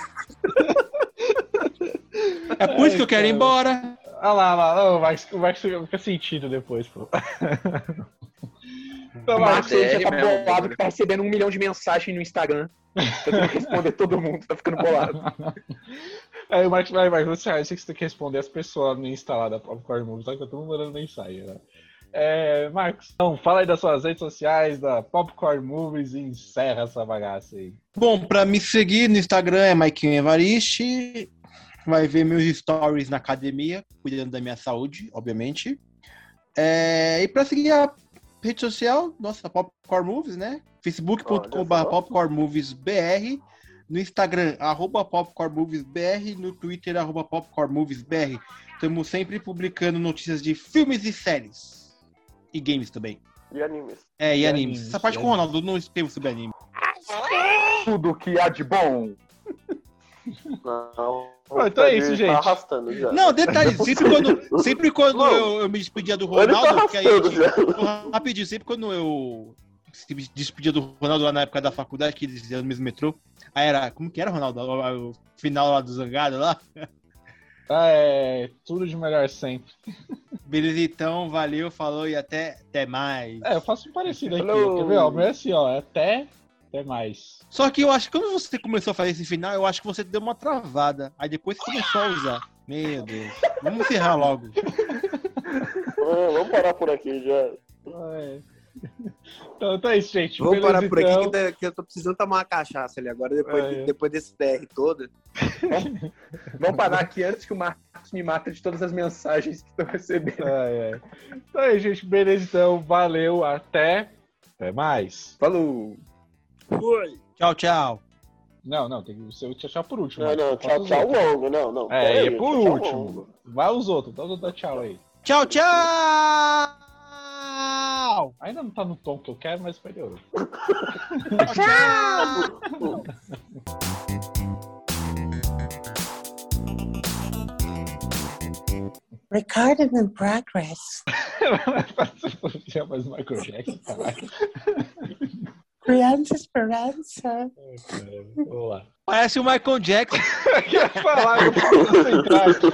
É por isso que eu quero ir embora. Ah lá, lá, lá, o Marcos, o Marcos fica sentido depois, pô. O Marcos, já tá bolado que tá recebendo um milhão de mensagens no Instagram. Eu tenho que responder todo mundo, tá ficando bolado. Aí o Marcos vai, Marcos, você acha que você tem que responder as pessoas no Insta lá da Popcorn Movies, só que eu tô mandando mensagem, né? É, Marcos, então fala aí das suas redes sociais, da Popcorn Movies e encerra essa bagaça aí. Bom, pra me seguir no Instagram é Maikinho Evaristi. Vai ver meus stories na academia, cuidando da minha saúde, obviamente. É, e pra seguir a rede social, nossa, Popcorn Movies, né? facebook.com.br popcornmoviesbr. No Instagram, arroba popcornmoviesbr. No Twitter, arroba popcornmoviesbr. Estamos sempre publicando notícias de filmes e séries. E games também. E animes. É, e, E animes. animes, Essa parte e com o Ronaldo, não escrevo sobre anime. Tudo que há de bom. Não, Bom, então é isso, tá gente. arrastando já. Não, detalhe, sempre quando, sempre quando eu, eu me despedia do tá Ronaldo, porque aí, já. Porra, rapidinho, sempre quando eu se despedia do Ronaldo lá na época da faculdade, que eles iam no mesmo metrô, aí era, como que era, Ronaldo? O, o final lá do Zangado lá? Ah, é tudo de melhor sempre. Beleza, então, valeu, falou e até, até mais. É, eu faço um parecido aqui. Hello. Quer ver? Ó, é assim, ó, até, até mais. Só que eu acho que quando você começou a fazer esse final, eu acho que você deu uma travada. Aí depois você começou a usar. Meu Deus. Vamos encerrar logo. Vamos parar por aqui já. É. Então, é isso, gente. Vamos Beleza, parar por aqui então. que, da- que eu tô precisando tomar uma cachaça ali agora, depois, É, é. depois desse DR todo. Vamos parar aqui antes que o Marcos me mata de todas as mensagens que estou recebendo. Ai, ai. Então é isso, gente. Beleza, então. Valeu. Até. Até mais. Falou! Tchau, tchau. Não, não. Tem que ser o tchau, tchau por último. Não, não, tchau, os tchau outros. longo, não, não. É, e aí, por último. longo. Vai os outros. Dá, dá tchau aí. Tchau, tchau! Ainda não tá no tom que eu quero, mas melhorou. Tchau! Recording in progress. Você mais Michael Jackson, caralho. Criança Esperança. Ai, caramba. Vamos lá. Parece o Michael Jackson. Eu ia falar, eu preciso concentrar aqui.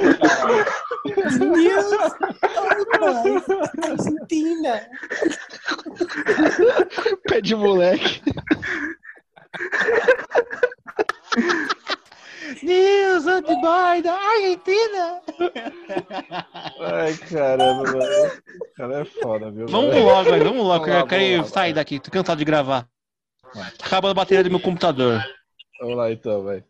News. Argentina. Pé de moleque. News boy da Argentina. Ai, caramba, mano. O cara é foda, viu? Vamos logo, velho. Vamos logo. Vamos que lá, Eu quero vamos lá, sair daqui. Tô cansado de gravar. Vai. Acabando a bateria do meu computador. Vamos lá então, vai.